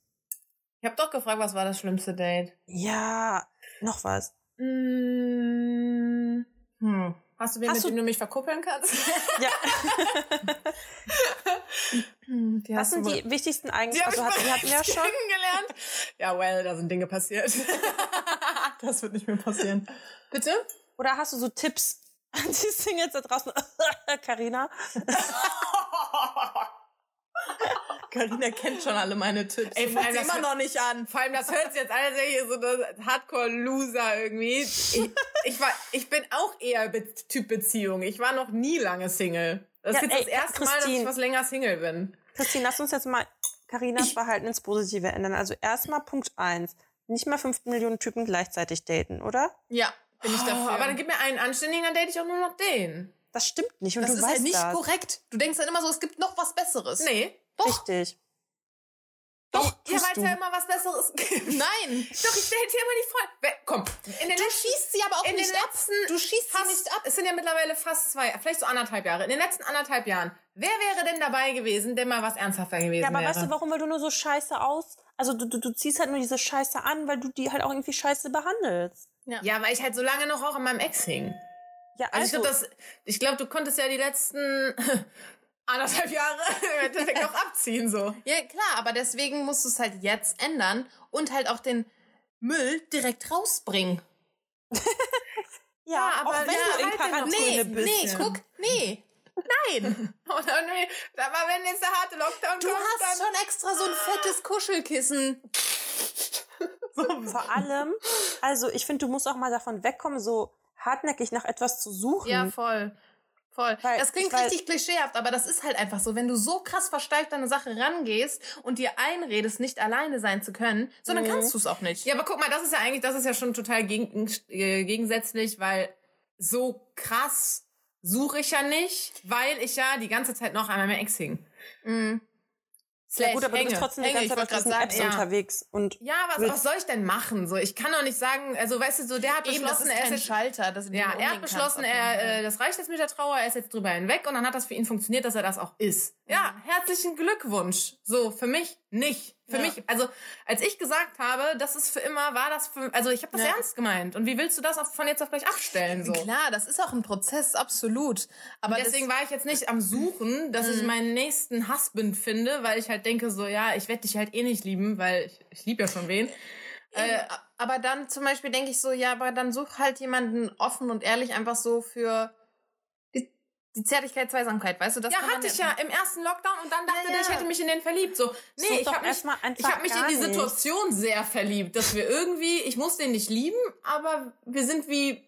Ich habe doch gefragt, was war das schlimmste Date? Ja, noch was. Mm, hm. Hast du wen, Hast mit du- dem du mich verkuppeln kannst? <laughs> Ja, Hm, <laughs> die was hast sind du die wichtigsten Eigenschaften? Also, ich hat, die hatten ja schon. kennengelernt. Ja, well, da sind Dinge passiert. <laughs> das wird nicht mehr passieren. Bitte? Oder hast du so Tipps an <laughs> die Singles da draußen? <laughs> Carina? Carina <laughs> kennt schon alle meine Tipps. Ey, vor allem das immer noch nicht an. Vor allem, das hört sich jetzt alles wie so eine Hardcore-Loser irgendwie. Ich, ich, war, ich bin auch eher Be Typ Beziehung. Ich war noch nie lange Single. Das ist Ja, jetzt ey, das erste Mal, dass ich Christine. was länger Single bin. Christine, lass uns jetzt mal Carinas Verhalten ins Positive ändern. Also erstmal Punkt eins: Nicht mal 15 Millionen Typen gleichzeitig daten, oder? Ja, bin ich dafür. Oh, aber dann gib mir einen anständigen, dann date ich auch nur noch den. Das stimmt nicht und das du ist weißt halt nicht das. korrekt. Du denkst dann immer so, es gibt noch was Besseres. Nee. Doch, Richtig. doch, Ja, weil es ja immer was Besseres gibt. <laughs> Nein. Doch, ich date hier immer die Freunde. Wer- Komm, in den Du letzten schießt sie aber auch in nicht den ab. letzten Du schießt sie fast, nicht ab. Es sind ja mittlerweile fast zwei, vielleicht so anderthalb Jahre. In den letzten anderthalb Jahren, wer wäre denn dabei gewesen, der mal was ernsthafter gewesen Ja, aber wäre? weißt du warum? Weil du nur so scheiße aus. Also du, du, du ziehst halt nur diese Scheiße an, weil du die halt auch irgendwie scheiße behandelst. Ja, weil ich halt so lange noch auch an meinem Ex hing. Ja, Also, ich also, ich glaube, du konntest ja die letzten <laughs> anderthalb Jahre <laughs> im Endeffekt noch abziehen, so. Ja, klar, aber deswegen musst du es halt jetzt ändern und halt auch den Müll direkt rausbringen. <laughs> ja, aber auch wenn ja, du in halt. Quarantäne Nee, bist. nee, guck, nee. Nein. Oder nee, aber wenn jetzt der harte Lockdown Du kommt, hast schon extra so ein fettes Kuschelkissen. Vor allem, also ich finde, du musst auch mal davon wegkommen, so hartnäckig nach etwas zu suchen. Ja, voll. Voll. Weil- das klingt weil- richtig klischeehaft, aber das ist halt einfach so. Wenn du so krass versteift an eine Sache rangehst und dir einredest, nicht alleine sein zu können, so dann Mhm. kannst du es auch nicht. Ja, aber guck mal, das ist ja eigentlich, das ist ja schon total gegen, äh, gegensätzlich, weil so krass suche ich ja nicht, weil ich ja die ganze Zeit noch an meinem Ex hing. Mhm. Slash ja gut, aber du bist hänge. trotzdem die hänge, ganze ich Zeit auf diesen sagen, Apps ja. unterwegs. Und Ja, was, was soll ich denn machen? So, ich kann doch nicht sagen, also weißt du, so der hat Eben, das beschlossen, ist er ist jetzt, Schalter. Dass du ja, er hat beschlossen, er, äh, das reicht jetzt mit der Trauer, er ist jetzt drüber hinweg und dann hat das für ihn funktioniert, dass er das auch ist. Ja, herzlichen Glückwunsch. So, für mich nicht. Für Ja. mich, also als ich gesagt habe, das ist für immer, war das für, also ich habe das Ja. ernst gemeint. Und wie willst du das auf, von jetzt auf gleich abstellen? So? Klar, das ist auch ein Prozess, absolut. Aber Aber deswegen war ich jetzt nicht am Suchen, dass ich meinen nächsten Husband finde, weil ich halt denke so, ja, ich werde dich halt eh nicht lieben, weil ich, ich liebe ja schon wen. äh, aber dann zum Beispiel denke ich so, ja, aber dann such halt jemanden offen und ehrlich einfach so für die, Zärtlichkeit, Zweisamkeit, weißt du? Das ja, hatte ich ja im ersten Lockdown und dann dachte Ja, der, ich ja. hätte mich in den verliebt. So, nee, Such ich habe mich, ich hab mich in die nicht. Situation sehr verliebt, dass wir irgendwie, ich muss den nicht lieben, aber wir sind wie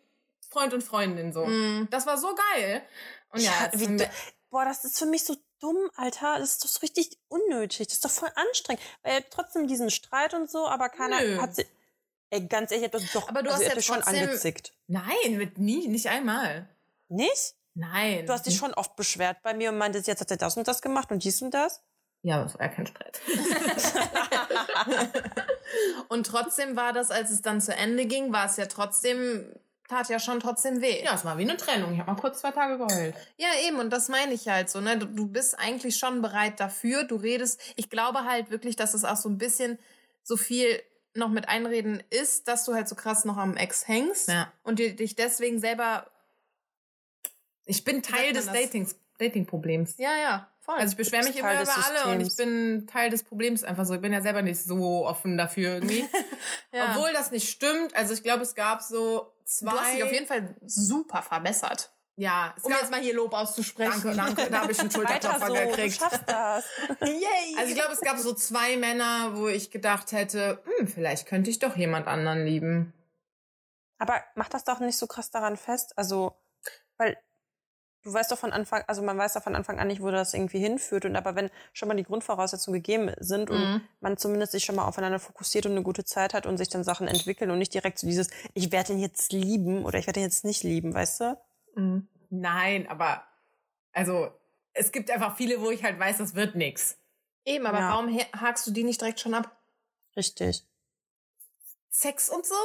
Freund und Freundin so. Mm. Das war so geil. Und ja, Ja, wie, du- boah, das ist für mich so dumm, Alter. Das ist doch so richtig unnötig. Das ist doch voll anstrengend. Weil trotzdem diesen Streit und so, aber keiner Nö. hat sie. Ey, ganz ehrlich, das doch Aber du also hast ja schon angezickt. nein, mit nie, nicht einmal. Nicht? Nein. Du hast dich schon oft beschwert bei mir und meintest, jetzt hat er das und das gemacht und dies und das. Ja, das war ja kein Streit. <laughs> und trotzdem war das, als es dann zu Ende ging, war es ja trotzdem, tat ja schon trotzdem weh. Ja, es war wie eine Trennung. Ich habe mal kurz zwei Tage geheult. Ja, eben, und das meine ich halt so, ne? Du, du bist eigentlich schon bereit dafür, du redest. Ich glaube halt wirklich, dass es auch so ein bisschen so viel noch mit Einreden ist, dass du halt so krass noch am Ex hängst Ja. und dir, dich deswegen selber. Ich bin Teil des? Datings, Dating-Problems. Ja, ja, voll. Also ich beschwere Du mich immer über alle und ich bin Teil des Problems einfach so. Ich bin ja selber nicht so offen dafür irgendwie. <laughs> ja. Obwohl das nicht stimmt. Also ich glaube, es gab so zwei. du hast dich auf jeden Fall super verbessert. Ja, es Um gab, jetzt mal hier Lob auszusprechen. Danke, danke. Da habe ich einen <laughs> Schulterklopfer so, du gekriegt. schaffst das. <laughs> Yay! Also ich glaube, es gab so zwei Männer, wo ich gedacht hätte, hm, vielleicht könnte ich doch jemand anderen lieben. Aber mach das doch nicht so krass daran fest. Also, weil du weißt doch von Anfang, also man weiß doch von Anfang an nicht, wo das irgendwie hinführt. Und aber wenn schon mal die Grundvoraussetzungen gegeben sind und Mhm. man zumindest sich schon mal aufeinander fokussiert und eine gute Zeit hat und sich dann Sachen entwickeln und nicht direkt so dieses, ich werde ihn jetzt lieben oder ich werde ihn jetzt nicht lieben, weißt du? Mhm. Nein, aber also es gibt einfach viele, wo ich halt weiß, das wird nix. Eben, aber Ja. warum hakst du die nicht direkt schon ab? Richtig. Sex und so?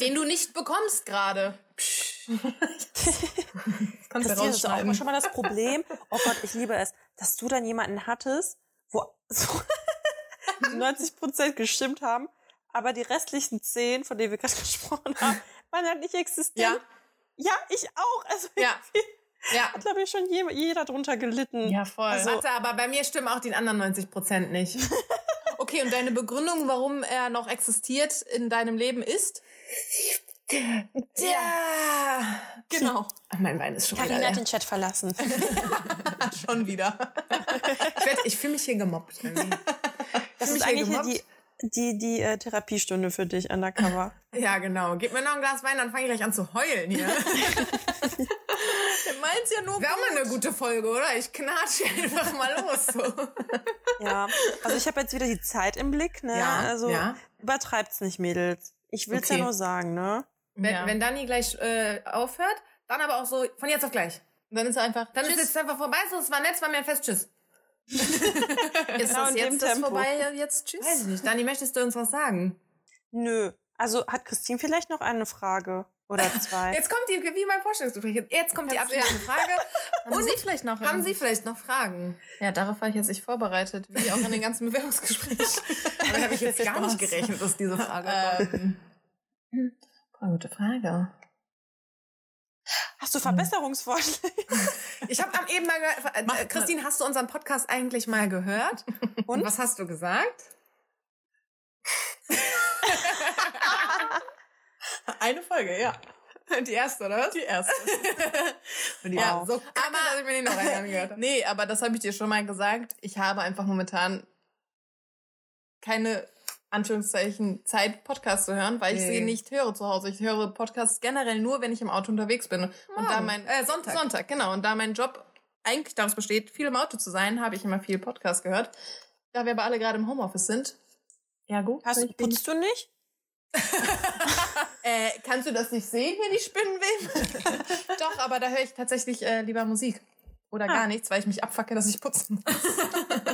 Den du nicht bekommst gerade. <laughs> Kannst Christine, das ist auch schon mal das Problem. Oh Gott, ich liebe es, dass du dann jemanden hattest, wo so <laughs> 90 Prozent gestimmt haben, aber die restlichen 10, von denen wir gerade <laughs> gesprochen haben, waren halt nicht existent. Ja. Ja, ich auch. Also Ja. Ja. hat, glaube ich, schon je, jeder drunter gelitten. Ja, voll. Also- Warte, aber bei mir stimmen auch die anderen 90 Prozent nicht. okay, und deine Begründung, warum er noch existiert in deinem Leben ist? Ja, Genau. Mein Wein ist schon wieder Carina hat den Chat verlassen. <laughs> Schon wieder. ich werd- ich fühle mich hier gemobbt. irgendwie. Das ist eigentlich hier die, die, die äh, Therapiestunde für dich undercover. <laughs> Ja, genau. Gib mir noch ein Glas Wein, dann fange ich gleich an zu heulen hier. <laughs> Du meinst ja nur Wäre auch mal eine gute Folge, oder? Ich knatsche einfach mal los. So. ja. Also ich habe jetzt wieder die Zeit im Blick, ne? Ja, also ja. übertreibt's nicht, Mädels. Ich will's Okay. ja nur sagen, ne? Wenn, Ja. wenn Dani gleich äh, aufhört, dann aber auch so von jetzt auf gleich. Und dann ist er einfach. Dann Tschüss. ist es einfach vorbei. So, es war nett, es war mir ein Fest. Tschüss. <laughs> ist Genau das jetzt das vorbei? Jetzt tschüss. Weiß ich nicht. Dani, möchtest du uns was sagen? Nö. Also hat Christine vielleicht noch eine Frage oder <laughs> zwei? Jetzt kommt die, wie beim Vorstellungsgespräch, jetzt kommt die abschließende Frage. <laughs> Haben Und Sie vielleicht noch? haben Sie vielleicht noch Fragen? Ja, darauf war ich jetzt nicht vorbereitet, wie auch in den ganzen Bewerbungsgesprächen. Damit habe ich jetzt gar nicht gerechnet, dass diese Frage kommt. Ähm, boah, gute Frage. Hast du Verbesserungsvorschläge? <laughs> Ich habe eben mal gehört, äh, Macht Christine, hast du unseren Podcast eigentlich mal gehört? <laughs> Und? was hast du gesagt? <laughs> Eine Folge, ja. Die erste, oder was? Die erste. Und die Ja, war so kacke, aber- dass ich mir die noch angehört habe. Nee, aber das habe ich dir schon mal gesagt. Ich habe einfach momentan keine Anführungszeichen Zeit, Podcasts zu hören, weil ich Nee. sie nicht höre zu Hause. Ich höre Podcasts generell nur, wenn ich im Auto unterwegs bin. Und da Morgen. mein Äh, Sonntag. Sonntag, genau. Und da mein Job eigentlich daraus besteht, viel im Auto zu sein, habe ich immer viel Podcast gehört. Da wir aber alle gerade im Homeoffice sind. Ja, gut. Hast, ich bin- putzt du nicht? <laughs> äh, kannst du das nicht sehen, hier die Spinnenweben? Doch, aber da höre ich tatsächlich äh, lieber Musik. Oder Ah. gar nichts, weil ich mich abfacke, dass ich putzen muss. <laughs>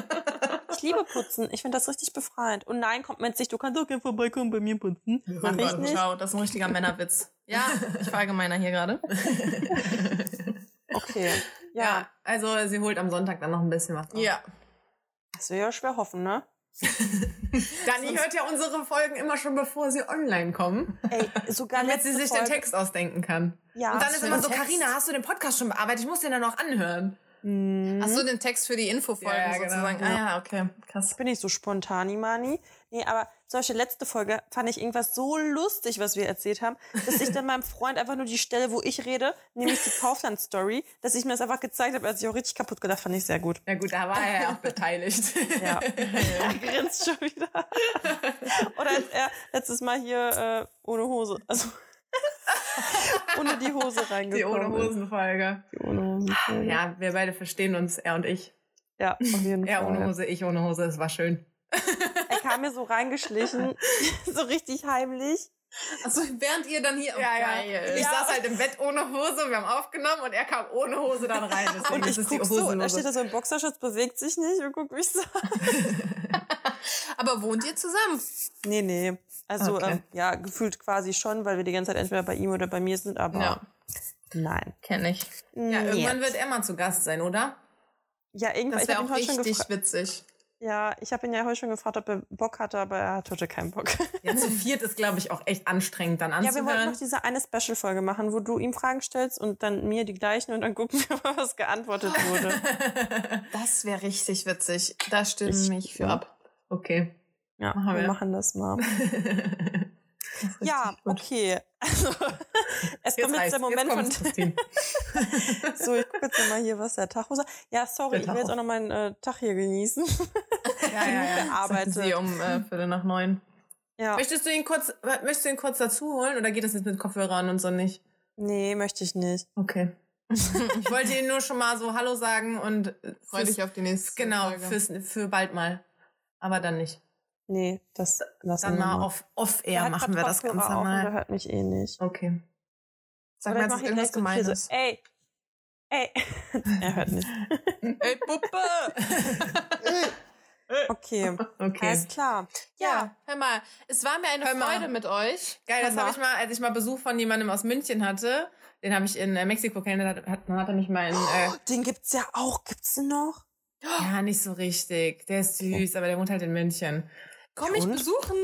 Ich liebe Putzen. Ich finde das richtig befreiend. Und nein, kommt mir jetzt nicht, du kannst doch gerne vorbeikommen bei mir putzen. Mach Oh ich Gott, nicht. Ciao, das ist ein richtiger Männerwitz. Ja, ich verallgemeiner hier gerade. <laughs> Okay. Ja, Ja. also sie holt am Sonntag dann noch ein bisschen was auf. Ja. Das wäre ja schwer hoffen, ne? <laughs> Dani hört ja unsere Folgen immer schon, bevor sie online kommen, Ey, sogar damit sie sich Folge. den Text ausdenken kann. Ja, Und dann ist immer so. Karina, hast du den Podcast schon bearbeitet? Ich muss den dann noch anhören. Mhm. Hast du den Text für die Infofolgen Ja, ja, genau. sozusagen? Ah ja, okay, krass. Ich bin nicht so spontan, Imani. Nee, aber solche letzte Folge fand ich irgendwas so lustig, was wir erzählt haben, dass ich dann <laughs> meinem Freund einfach nur die Stelle, wo ich rede, nämlich die Kaufland-Story, dass ich mir das einfach gezeigt habe, als ich auch richtig kaputt gedacht, fand ich sehr gut. Na gut, da war er ja auch beteiligt. Ja. <laughs> er grinst schon wieder. <laughs> Oder als er letztes Mal hier äh, ohne Hose, also <laughs> ohne die Hose Die reingekommen ohne ist. Hosen-Folge. Die ohne Hosen. Ja, wir beide verstehen uns, er und ich. Ja, auf jeden <laughs> Er Fall. ohne Hose, ich ohne Hose, es war schön. <laughs> Ey, kam mir so reingeschlichen, so richtig heimlich. Also während ihr dann hier... Ja, ja. Geil. Ich Ja. saß halt im Bett ohne Hose, wir haben aufgenommen und er kam ohne Hose dann rein. Deswegen Und ich ist die guck so, und da steht da so ein Boxerschutz, bewegt sich nicht und guck mich so. Aber wohnt ihr zusammen? Nee, nee. Also, Okay. ähm, ja, gefühlt quasi schon, weil wir die ganze Zeit entweder bei ihm oder bei mir sind, aber Ja. nein. Kenne ich. Ja, irgendwann Nee. wird Emma zu Gast sein, oder? Ja, irgendwann, Das wäre auch richtig witzig. Ja, ich habe ihn ja heute schon gefragt, ob er Bock hatte, aber er hat heute keinen Bock. Ja, zu <laughs> viert ist, glaube ich, auch echt anstrengend dann Ja, wir wollten anzuhören. noch diese eine Special-Folge machen, wo du ihm Fragen stellst und dann mir die gleichen und dann gucken wir mal, was geantwortet wurde. <laughs> Das wäre richtig witzig. Da stimme Ich- ich für ab. okay. Ja, Machen wir wir. machen das mal. <laughs> Das Ja, gut. okay. Also, <laughs> es kommt jetzt der Moment von. kommt's, Christine. <laughs> So, ich gucke jetzt noch mal hier, was der Tacho sagt. Ja, sorry, ich will jetzt auch noch meinen äh, Tag hier genießen. ja, ja, ja. gearbeitet. Sie um äh, Viertel nach neun. Ja, Möchtest du ihn kurz, möchtest du ihn kurz dazu holen oder geht das jetzt mit Kopfhörern und so nicht? nee, möchte ich nicht. Okay. ich wollte Ihnen nur schon mal so Hallo sagen und Freu fürs- dich auf die nächste Genau, Folge. fürs, für bald mal. Aber dann nicht. Nee, das lassen Dann wir mal mal. off, off Er air hat machen wir das Ganze auf mal. Der hört mich eh nicht. Okay. Sag Oder mal, jetzt mach irgendwas Gemeines. So, ey, ey. <laughs> er hört nicht. <laughs> Ey, Puppe! <laughs> Okay, Okay. alles klar. ja, hör mal, es war mir eine Hör mal. Freude mit euch. Geil, das Hör habe ich mal, als ich mal Besuch von jemandem aus München hatte. Den habe ich in äh, Mexiko kennengelernt. Hat, dann hat er mich mal in, äh, Den gibt's ja auch. Gibt's den noch? ja, nicht so richtig. Der ist süß, aber der wohnt halt in München. Komm mich Und? besuchen.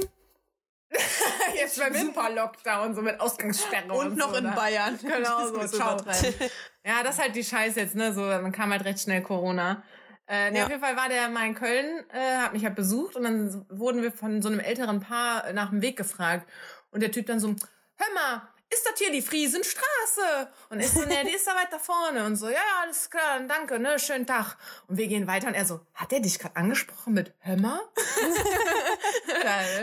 <laughs> Jetzt beim Super-Lockdown, so mit Ausgangssperre und, Und noch so, in ne? Bayern. Genau, <laughs> so, ciao. Ja, das ist halt die Scheiße jetzt, ne? So, dann kam halt recht schnell Corona. Äh, nee, Ja. auf jeden Fall war der mal in Köln, äh, hat mich halt besucht und dann wurden wir von so einem älteren Paar nach dem Weg gefragt. Und der Typ dann so, hör mal, ist das hier die Friesenstraße? Und ich so, ne, die ist da weiter vorne. Und so, ja, ja, alles klar, dann danke, ne, schönen Tag. Und wir gehen weiter und er so, hat der dich gerade angesprochen mit? <laughs> Geil.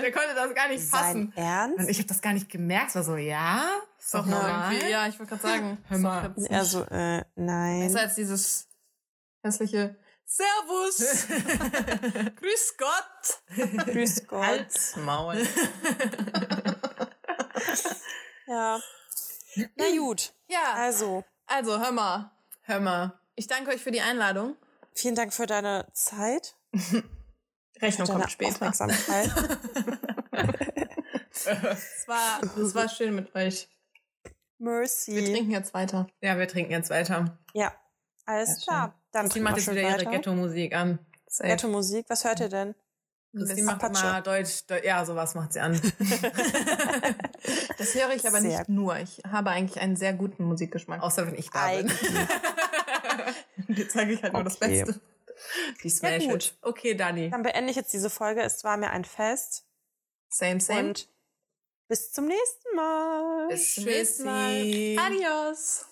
Der konnte das gar nicht fassen. Sein Ernst? Und ich habe das gar nicht gemerkt. Es war so, ja, ist doch normal. Irgendwie, ja, ich wollte gerade <laughs> sagen. So, Er so, äh, nein. Besser als dieses hässliche Servus. <laughs> Grüß Gott. Grüß Gott. Hals, Maul. Ja. Na gut. Ja, Also, also hör mal. Hör mal. Ich danke euch für die Einladung. vielen Dank für deine Zeit, <laughs> Rechnung deine kommt später. Aufmerksamkeit. <laughs> Es war, es war schön mit euch. Wir Mercy. trinken jetzt weiter. Ja, wir trinken jetzt weiter. Ja, alles Sehr klar. Dann Sie macht wir jetzt schön wieder ihre weiter. Ghetto-Musik an. Ghetto-Musik. Was hört ihr denn? Sie Das, macht Apache. immer Deutsch, Deu ja, sowas macht sie an. das höre ich aber Sehr nicht nur. Ich habe eigentlich einen sehr guten Musikgeschmack. Außer wenn ich da bin. Dir zeige <laughs> ich halt nur das Okay. Beste. Die Smash Ja, gut. Okay, Dani. Dann beende ich jetzt diese Folge. Es war mir ein Fest. Same, same. Und bis zum nächsten Mal. Bis zum nächsten Mal. Adios.